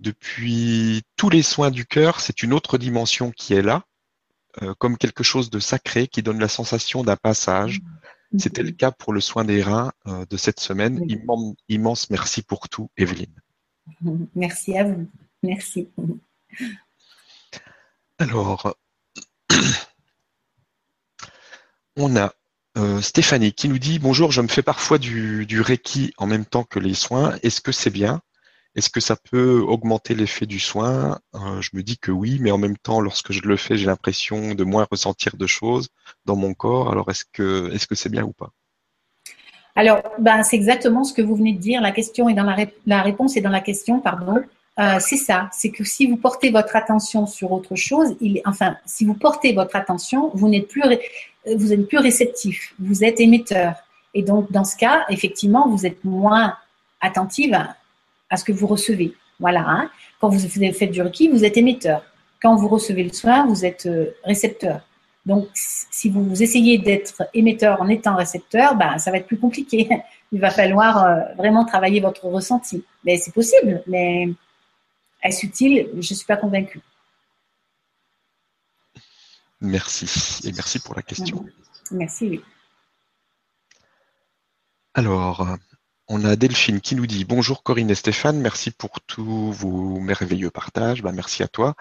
Depuis tous les soins du cœur, c'est une autre dimension qui est là. Euh, comme quelque chose de sacré qui donne la sensation d'un passage. Mm. C'était le cas pour le soin des reins euh, de cette semaine. Immense, merci pour tout, Evelyne. Merci à vous. Merci. Alors, on a euh, Stéphanie qui nous dit Bonjour, je me fais parfois du, du Reiki en même temps que les soins. Est-ce que c'est bien? Est-ce que ça peut augmenter l'effet du soin? Euh, Je me dis que oui, mais en même temps, lorsque je le fais, j'ai l'impression de moins ressentir de choses dans mon corps. Alors, est-ce que c'est bien ou pas? Alors, ben, c'est exactement ce que vous venez de dire. La réponse est dans la question, pardon. Euh, c'est ça, c'est que si vous portez votre attention sur autre chose, enfin, si vous portez votre attention, vous n'êtes plus, êtes plus réceptif, vous êtes émetteur. Et donc, dans ce cas, effectivement, vous êtes moins attentive à ce que vous recevez. Voilà. Hein. Quand vous faites du reiki, vous êtes émetteur. Quand vous recevez le soin, vous êtes euh, récepteur. Donc, si vous essayez d'être émetteur en étant récepteur, ben, ça va être plus compliqué. Il va falloir euh, vraiment travailler votre ressenti. Mais c'est possible, mais est-ce utile? Je ne suis pas convaincue. Merci. Et merci pour la question. Merci. Alors, on a Delphine qui nous dit Bonjour Corinne et Stéphane, merci pour tous vos merveilleux partages. Bah, merci à toi.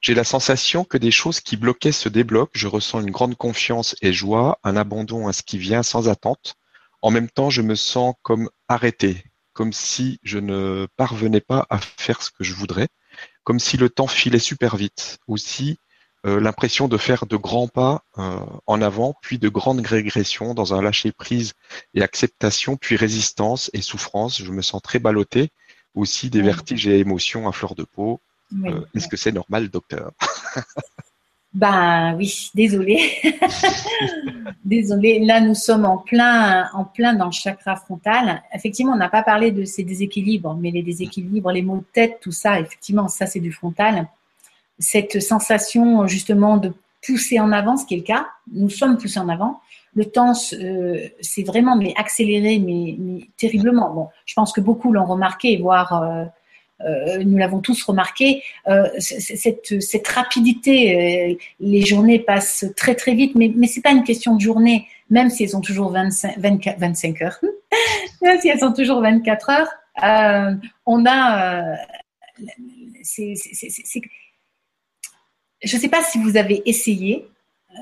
J'ai la sensation que des choses qui bloquaient se débloquent. Je ressens une grande confiance et joie, un abandon à ce qui vient sans attente. En même temps, je me sens comme arrêté, comme si je ne parvenais pas à faire ce que je voudrais, comme si le temps filait super vite. Aussi, euh, l'impression de faire de grands pas euh, en avant, puis de grandes régressions dans un lâcher-prise et acceptation, puis résistance et souffrance. Je me sens très ballotté. Aussi des vertiges et émotions à fleur de peau. Euh, est-ce que c'est normal, docteur? Ben oui, désolé. désolé. Là, nous sommes en plein, en plein dans le chakra frontal. Effectivement, on n'a pas parlé de ces déséquilibres, mais les déséquilibres, les maux de tête, tout ça, effectivement, ça, c'est du frontal cette sensation justement de pousser en avant, ce qui est le cas. Nous sommes poussés en avant. Le temps, euh, c'est vraiment mais accéléré, mais, terriblement. Bon, je pense que beaucoup l'ont remarqué, voire euh, euh, nous l'avons tous remarqué. cette, rapidité, les journées passent très très vite, mais mais c'est pas une question de journée, même si elles ont toujours 25, 24, 25 heures. Même si elles sont toujours 24 heures, on a. je ne sais pas si vous avez essayé. Euh,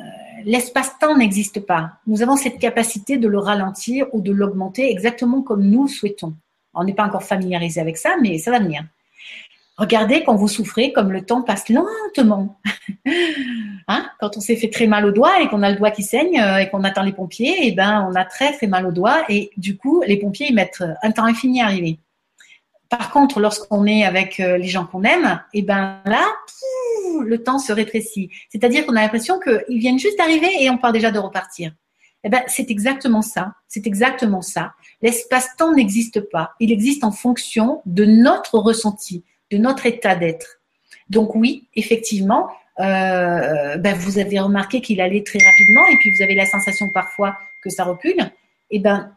l'espace-temps n'existe pas. Nous avons cette capacité de le ralentir ou de l'augmenter exactement comme nous souhaitons. On n'est pas encore familiarisé avec ça, mais ça va venir. Regardez quand vous souffrez, comme le temps passe lentement. hein? Quand on s'est fait très mal au doigt et qu'on a le doigt qui saigne euh, et qu'on attend les pompiers, et eh ben on a très très mal au doigt et du coup les pompiers ils mettent un temps infini à arriver. Par contre, lorsqu'on est avec euh, les gens qu'on aime, et eh ben là, le temps se rétrécit. C'est-à-dire qu'on a l'impression qu'ils viennent juste d'arriver et on part déjà de repartir. Eh ben, c'est exactement ça. C'est exactement ça. L'espace-temps n'existe pas. Il existe en fonction de notre ressenti, de notre état d'être. Donc oui, effectivement, euh, ben, vous avez remarqué qu'il allait très rapidement et puis vous avez la sensation parfois que ça recule. Eh ben,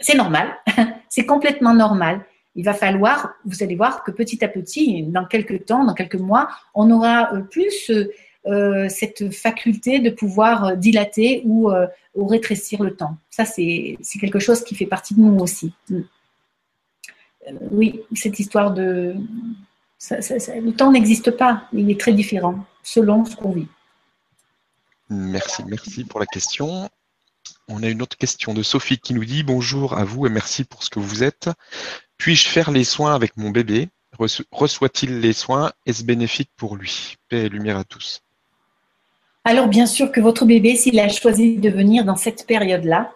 c'est normal. c'est complètement normal il va falloir, vous allez voir que petit à petit, dans quelques temps, dans quelques mois, on aura euh, plus euh, cette faculté de pouvoir dilater ou, euh, ou rétrécir le temps. Ça, c'est quelque chose qui fait partie de nous aussi. Mm. oui, cette histoire de... le temps n'existe pas, il est très différent selon ce qu'on vit. Merci, merci pour la question. On a une autre question de Sophie qui nous dit bonjour à vous et merci pour ce que vous êtes. Puis-je faire les soins avec mon bébé? Reçoit-il les soins? Est-ce bénéfique pour lui? Paix et lumière à tous. Alors bien sûr que votre bébé, s'il a choisi de venir dans cette période-là,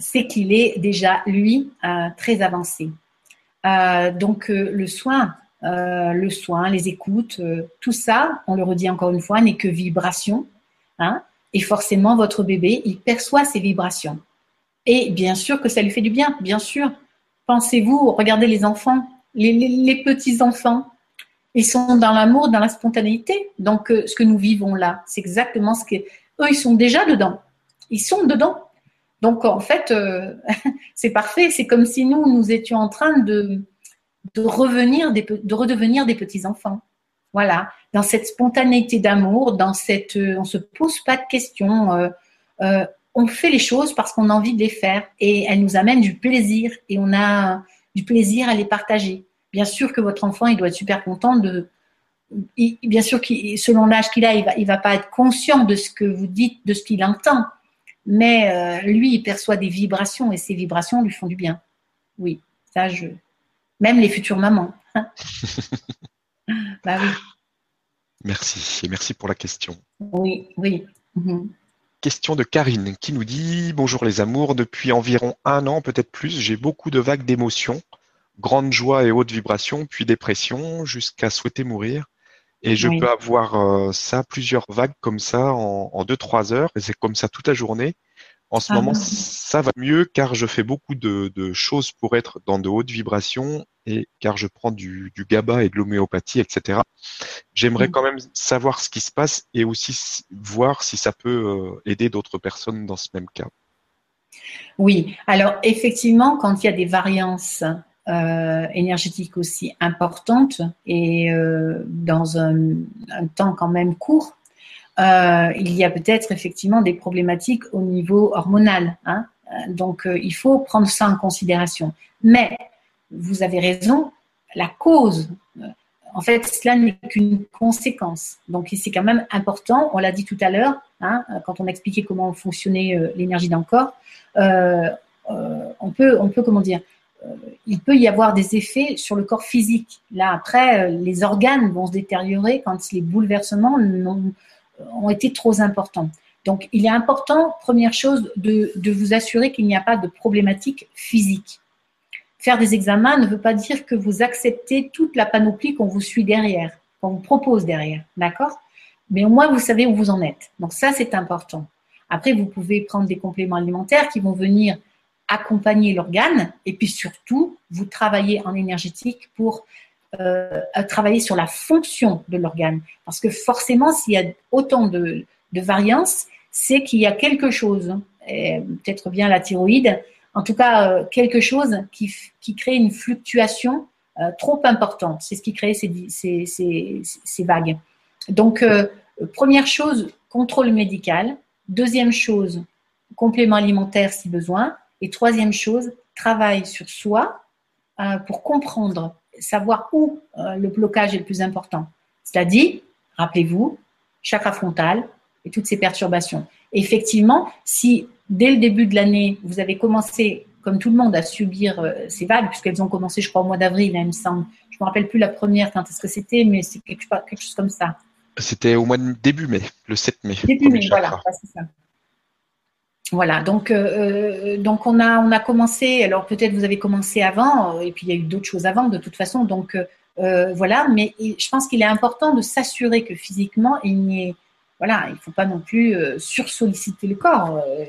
c'est qu'il est déjà, lui, euh, très avancé. Euh, donc euh, le soin, le soin, les écoutes, tout ça, on le redit encore une fois, n'est que vibration. Hein, et forcément, votre bébé, il perçoit ces vibrations. Et bien sûr que ça lui fait du bien, bien sûr. Pensez-vous, regardez les enfants, les, petits-enfants, ils sont dans l'amour, dans la spontanéité. Donc, euh, ce que nous vivons là, c'est exactement ce que... Eux, ils sont déjà dedans. Ils sont dedans. Donc, en fait, euh, c'est parfait. C'est comme si nous, nous étions en train de, revenir de redevenir des petits-enfants. Voilà, dans cette spontanéité d'amour, dans cette, euh, on se pose pas de questions on fait les choses parce qu'on a envie de les faire et elles nous amènent du plaisir et on a du plaisir à les partager. Bien sûr que votre enfant, il doit être super content de. bien sûr que selon l'âge qu'il a, il va, il va pas être conscient de ce que vous dites, de ce qu'il entend, mais euh, lui, il perçoit des vibrations et ces vibrations lui font du bien. Oui, ça, je. Même les futures mamans. Bah oui. Merci et merci pour la question. Oui, oui. Mhm. Question de Karine qui nous dit Bonjour les amours, depuis environ un an, peut-être plus, j'ai beaucoup de vagues d'émotions, grande joie et haute vibration, puis dépression, jusqu'à souhaiter mourir. Et je peux avoir euh, ça, plusieurs vagues comme ça en 2-3 heures, et c'est comme ça toute la journée. En ce ah moment, ça va mieux car je fais beaucoup de, choses pour être dans de hautes vibrations et car je prends du, GABA et de l'homéopathie, etc. J'aimerais mm. quand même savoir ce qui se passe et aussi voir si ça peut euh, aider d'autres personnes dans ce même cas. Oui, alors effectivement, quand il y a des variances euh, énergétiques aussi importantes et euh, dans un, temps quand même court, euh, il y a peut-être effectivement des problématiques au niveau hormonal. Hein. Euh, donc, euh, il faut prendre ça en considération. Mais, vous avez raison, la cause, en fait, cela n'est qu'une conséquence. Donc, c'est quand même important, on l'a dit tout à l'heure, hein, quand on a expliqué comment fonctionnait l'énergie d'un corps, on, peut, on peut, comment dire, il peut y avoir des effets sur le corps physique. Là, après, les organes vont se détériorer quand les bouleversements n'ont ont été trop importants. Donc, il est important, première chose, de, vous assurer qu'il n'y a pas de problématique physique. Faire des examens ne veut pas dire que vous acceptez toute la panoplie qu'on vous suit derrière, qu'on vous propose derrière, d'accord? Mais au moins, vous savez où vous en êtes. Donc, ça, c'est important. Après, vous pouvez prendre des compléments alimentaires qui vont venir accompagner l'organe et puis surtout, vous travaillez en énergétique pour euh, à travailler sur la fonction de l'organe. Parce que forcément, s'il y a autant de, de variances, c'est qu'il y a quelque chose, peut-être bien la thyroïde, en tout cas euh, quelque chose qui, qui, crée une fluctuation euh, trop importante. C'est ce qui crée ces, ces, ces, vagues. Donc, première chose, contrôle médical. Deuxième chose, complément alimentaire si besoin. Et troisième chose, travaille sur soi euh, pour comprendre, savoir où euh, le blocage est le plus important. C'est-à-dire, rappelez-vous, chakra frontal et toutes ces perturbations. effectivement, si dès le début de l'année, vous avez commencé, comme tout le monde, à subir euh, ces vagues, puisqu'elles ont commencé, je crois, au mois d'avril, hein, il me semble. Je ne me rappelle plus la première, quand est-ce que c'était, mais c'est quelque, quelque, chose comme ça. C'était au mois de début mai, le 7 mai. Début mai, voilà, c'est ça. Voilà, donc, euh, euh, donc on, a, on a commencé, alors peut-être vous avez commencé avant, et puis il y a eu d'autres choses avant de toute façon, donc voilà, mais je pense qu'il est important de s'assurer que physiquement, il n'y ait voilà, il ne faut pas non plus euh, sursolliciter le corps. Euh,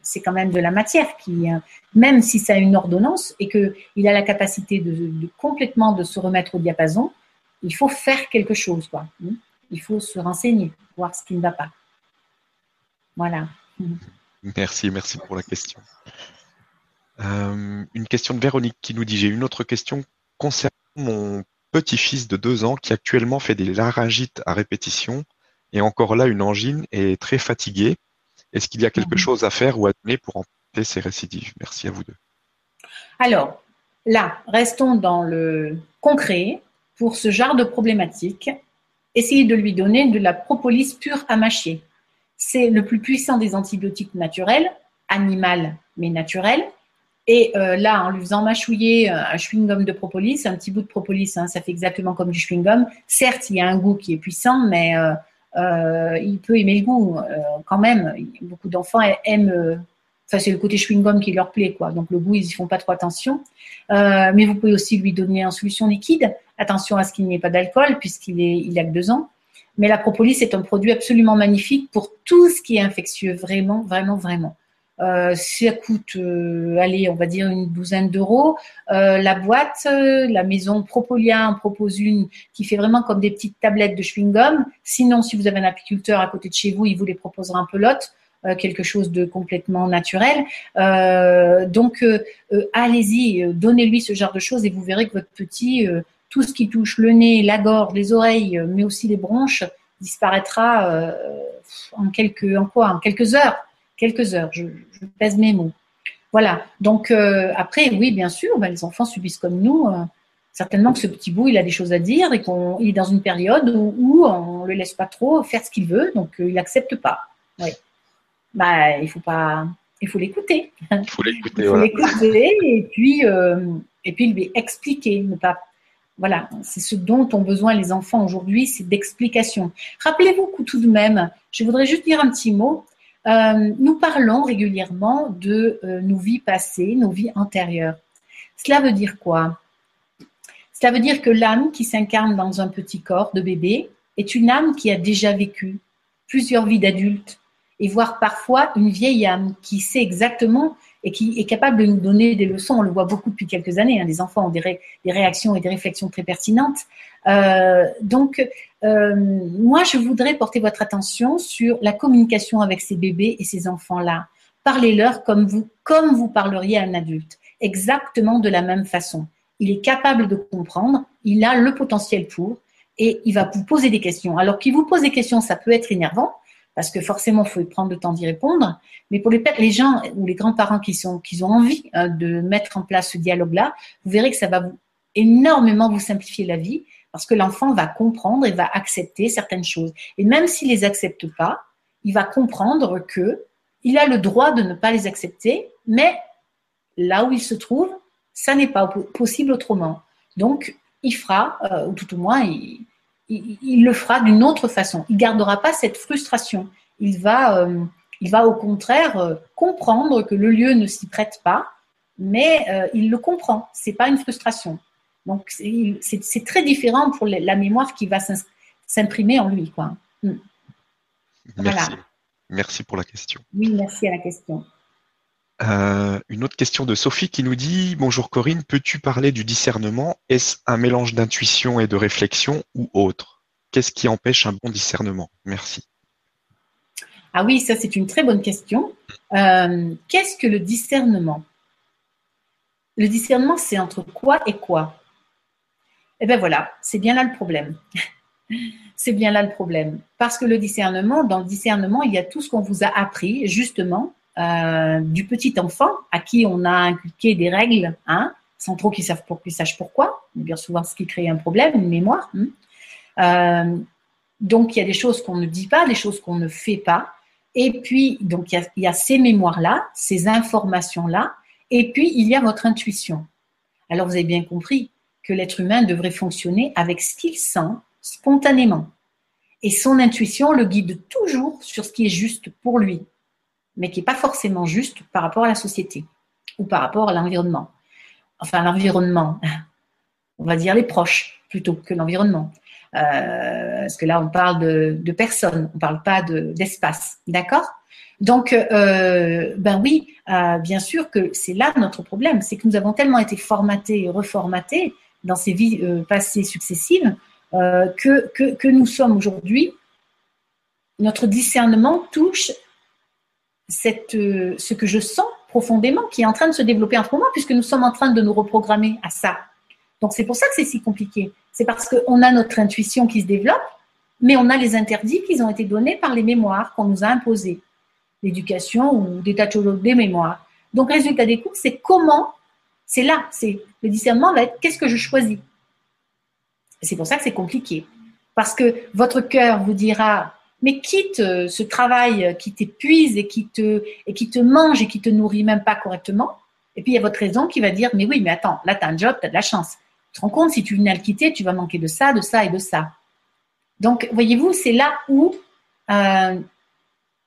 c'est quand même de la matière qui, euh, même si ça a une ordonnance et qu'il a la capacité de, complètement de se remettre au diapason, il faut faire quelque chose, quoi. Hmm? Il faut se renseigner, voir ce qui ne va pas. Voilà. Merci, merci pour la question. une question de Véronique qui nous dit j'ai une autre question concernant mon petit-fils de deux ans qui actuellement fait des laryngites à répétition et encore là, une angine est très fatiguée. Est-ce qu'il y a quelque mhm. chose à faire ou à donner pour empêcher ces récidives? Merci à vous deux. Alors, là, restons dans le concret. Pour ce genre de problématique, essayez de lui donner de la propolis pure à mâcher. C'est le plus puissant des antibiotiques naturels, animal mais naturel. Et euh, là, en lui faisant mâchouiller euh, un chewing-gum de propolis, un petit bout de propolis, hein, ça fait exactement comme du chewing-gum. Certes, il y a un goût qui est puissant, mais euh, il peut aimer le goût quand même. Beaucoup d'enfants aiment. Enfin, c'est le côté chewing-gum qui leur plaît, quoi. Donc le goût, ils y font pas trop attention. mais vous pouvez aussi lui donner en solution liquide. Attention à ce qu'il n'y ait pas d'alcool puisqu'il est, il a que deux ans. Mais la propolis est un produit absolument magnifique pour tout ce qui est infectieux, vraiment, vraiment, vraiment. Euh, ça coûte, euh, allez, on va dire une douzaine d'euros. Euh, la boîte, la maison Propolia en propose une qui fait vraiment comme des petites tablettes de chewing-gum. Sinon, si vous avez un apiculteur à côté de chez vous, il vous les proposera un pelote quelque chose de complètement naturel. donc, allez-y, donnez-lui ce genre de choses et vous verrez que votre petit, tout ce qui touche le nez, la gorge, les oreilles, mais aussi les bronches, disparaîtra en quelques, en quoi, en quelques heures quelques heures. Je, pèse mes mots. Voilà. Donc euh, après, oui, bien sûr, ben, les enfants subissent comme nous. Euh, certainement que ce petit bout, il a des choses à dire et qu'il est dans une période où, on ne le laisse pas trop faire ce qu'il veut, donc euh, il n'accepte pas. Oui. Bah, il faut pas, il faut l'écouter. Il faut l'écouter. il faut l'écouter et puis et puis lui expliquer, ne pas. Voilà, c'est ce dont ont besoin les enfants aujourd'hui, c'est d'explication. Rappelez-vous tout de même, je voudrais juste dire un petit mot. Euh, nous parlons régulièrement de euh, nos vies passées, nos vies antérieures. Cela veut dire quoi? Cela veut dire que l'âme qui s'incarne dans un petit corps de bébé est une âme qui a déjà vécu plusieurs vies d'adulte et voire parfois une vieille âme qui sait exactement et qui est capable de nous donner des leçons. On le voit beaucoup depuis quelques années. Hein. Les enfants ont des, réactions et des réflexions très pertinentes. Euh, donc, euh, moi, je voudrais porter votre attention sur la communication avec ces bébés et ces enfants-là. Parlez-leur comme vous, comme vous parleriez à un adulte, exactement de la même façon. Il est capable de comprendre, il a le potentiel pour, et il va vous poser des questions. Alors qu'il vous pose des questions, ça peut être énervant, parce que forcément, il faut prendre le temps d'y répondre. Mais pour les, gens ou les grands-parents qui, ont envie hein, de mettre en place ce dialogue-là, vous verrez que ça va énormément vous simplifier la vie parce que l'enfant va comprendre et va accepter certaines choses. Et même s'il les accepte pas, il va comprendre que il a le droit de ne pas les accepter, mais là où il se trouve, ça n'est pas possible autrement. Donc, il fera, euh, ou tout au moins, il, il, le fera d'une autre façon. Il gardera pas cette frustration. Il va, euh, il va au contraire euh, comprendre que le lieu ne s'y prête pas, mais euh, il le comprend. C'est pas une frustration. Donc c'est très différent pour la mémoire qui va s'imprimer en lui, quoi. Hmm. Merci. Merci pour la question. Oui, merci à la question. Une autre question de Sophie qui nous dit Bonjour Corinne, peux-tu parler du discernement? Est-ce un mélange d'intuition et de réflexion ou autre? Qu'est-ce qui empêche un bon discernement? Merci. Ah oui, ça c'est une très bonne question. Euh, qu'est-ce que le discernement? Le discernement, c'est entre quoi et quoi? Eh bien voilà, c'est bien là le problème. c'est bien là le problème. Parce que le discernement, dans le discernement, il y a tout ce qu'on vous a appris justement du petit enfant à qui on a inculqué des règles, hein, sans trop qu'ils savent pour, sachent pourquoi, bien souvent ce qui crée un problème, une mémoire. Hein. donc il y a des choses qu'on ne dit pas, des choses qu'on ne fait pas. Et puis, donc, il y a, ces mémoires-là, ces informations-là, et puis il y a votre intuition. Alors, vous avez bien compris que l'être humain devrait fonctionner avec ce qu'il sent spontanément. Et son intuition le guide toujours sur ce qui est juste pour lui, mais qui n'est pas forcément juste par rapport à la société ou par rapport à l'environnement. Enfin, l'environnement, on va dire les proches plutôt que l'environnement. Euh, parce que là, on parle de, personnes, on ne parle pas d'espace. D'accord? Donc, euh, ben oui, euh, bien sûr que c'est là notre problème, c'est que nous avons tellement été formatés et reformatés dans ces vies passées successives que, que, nous sommes aujourd'hui, notre discernement touche cette, ce que je sens profondément qui est en train de se développer en ce moment, puisque nous sommes en train de nous reprogrammer à ça. Donc c'est pour ça que c'est si compliqué. C'est parce qu'on a notre intuition qui se développe, mais on a les interdits qui ont été donnés par les mémoires qu'on nous a imposés. L'éducation ou des tas de des mémoires. Donc, résultat des cours, c'est comment, c'est là, c'est le discernement va être qu'est-ce que je choisis? C'est pour ça que c'est compliqué. Parce que votre cœur vous dira, mais quitte euh, ce travail qui t'épuise et qui te, et qui te mange et qui te nourrit même pas correctement. Et puis il y a votre raison qui va dire, mais oui, mais attends, là as un job, as de la chance. Tu te rends compte, si tu venais à le quitter, tu vas manquer de ça, de ça et de ça. Donc, voyez-vous, c'est là où, euh,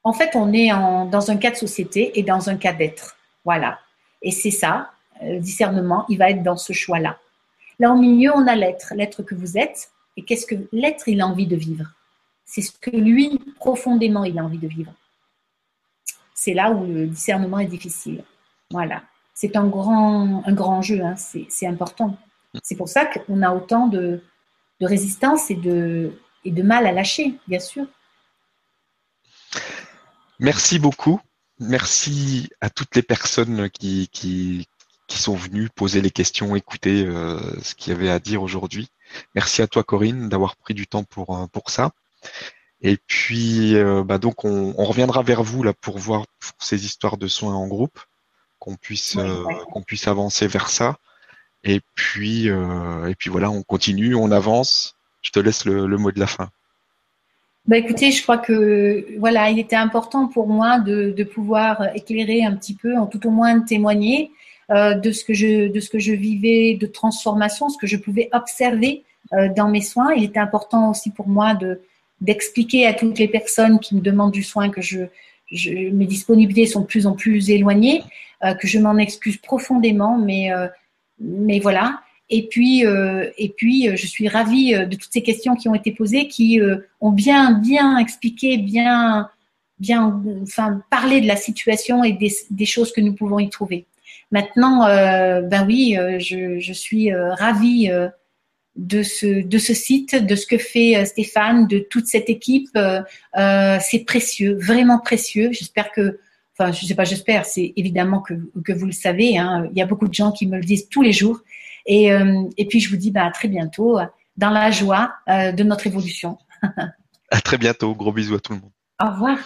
en fait, on est dans un cas de société et dans un cas d'être. Voilà. Et c'est ça, euh, le discernement, il va être dans ce choix-là. Là, au milieu, on a l'être, l'être que vous êtes. Et qu'est-ce que l'être, il a envie de vivre? C'est ce que lui, profondément, il a envie de vivre. C'est là où le discernement est difficile. Voilà. C'est un grand, un jeu, hein. c'est important. C'est pour ça qu'on a autant de, résistance et de, mal à lâcher, bien sûr. Merci beaucoup. Merci à toutes les personnes qui, qui, sont venues poser les questions, écouter euh, ce qu'il y avait à dire aujourd'hui. Merci à toi, Corinne, d'avoir pris du temps pour, euh, pour ça. Et puis, euh, bah donc, on, reviendra vers vous là pour voir ces histoires de soins en groupe, qu'on puisse, qu'on puisse avancer vers ça. Et puis, euh, et puis voilà, on continue, on avance. Je te laisse le, mot de la fin. Bah écoutez, je crois que voilà, il était important pour moi de, de pouvoir éclairer un petit peu, en tout au moins témoigner euh, de ce que je de ce que je vivais de transformation, ce que je pouvais observer euh, dans mes soins. Il était important aussi pour moi de d'expliquer à toutes les personnes qui me demandent du soin que je, je mes disponibilités sont de plus en plus éloignées, euh, que je m'en excuse profondément, mais euh, mais voilà. Et puis, euh, et puis, euh, je suis ravie euh, de toutes ces questions qui ont été posées, qui ont bien, bien expliqué, bien, bien, enfin, parlé de la situation et des, choses que nous pouvons y trouver. Maintenant, ben oui, je, je suis ravie de ce, de ce site, de ce que fait Stéphane, de toute cette équipe. c'est précieux, vraiment précieux. J'espère que enfin, je sais pas, j'espère, c'est évidemment que, que, vous le savez. Hein, il y a beaucoup de gens qui me le disent tous les jours. Et, euh, et puis, je vous dis bah, à très bientôt dans la joie euh, de notre évolution. à très bientôt. Gros bisous à tout le monde. Au revoir.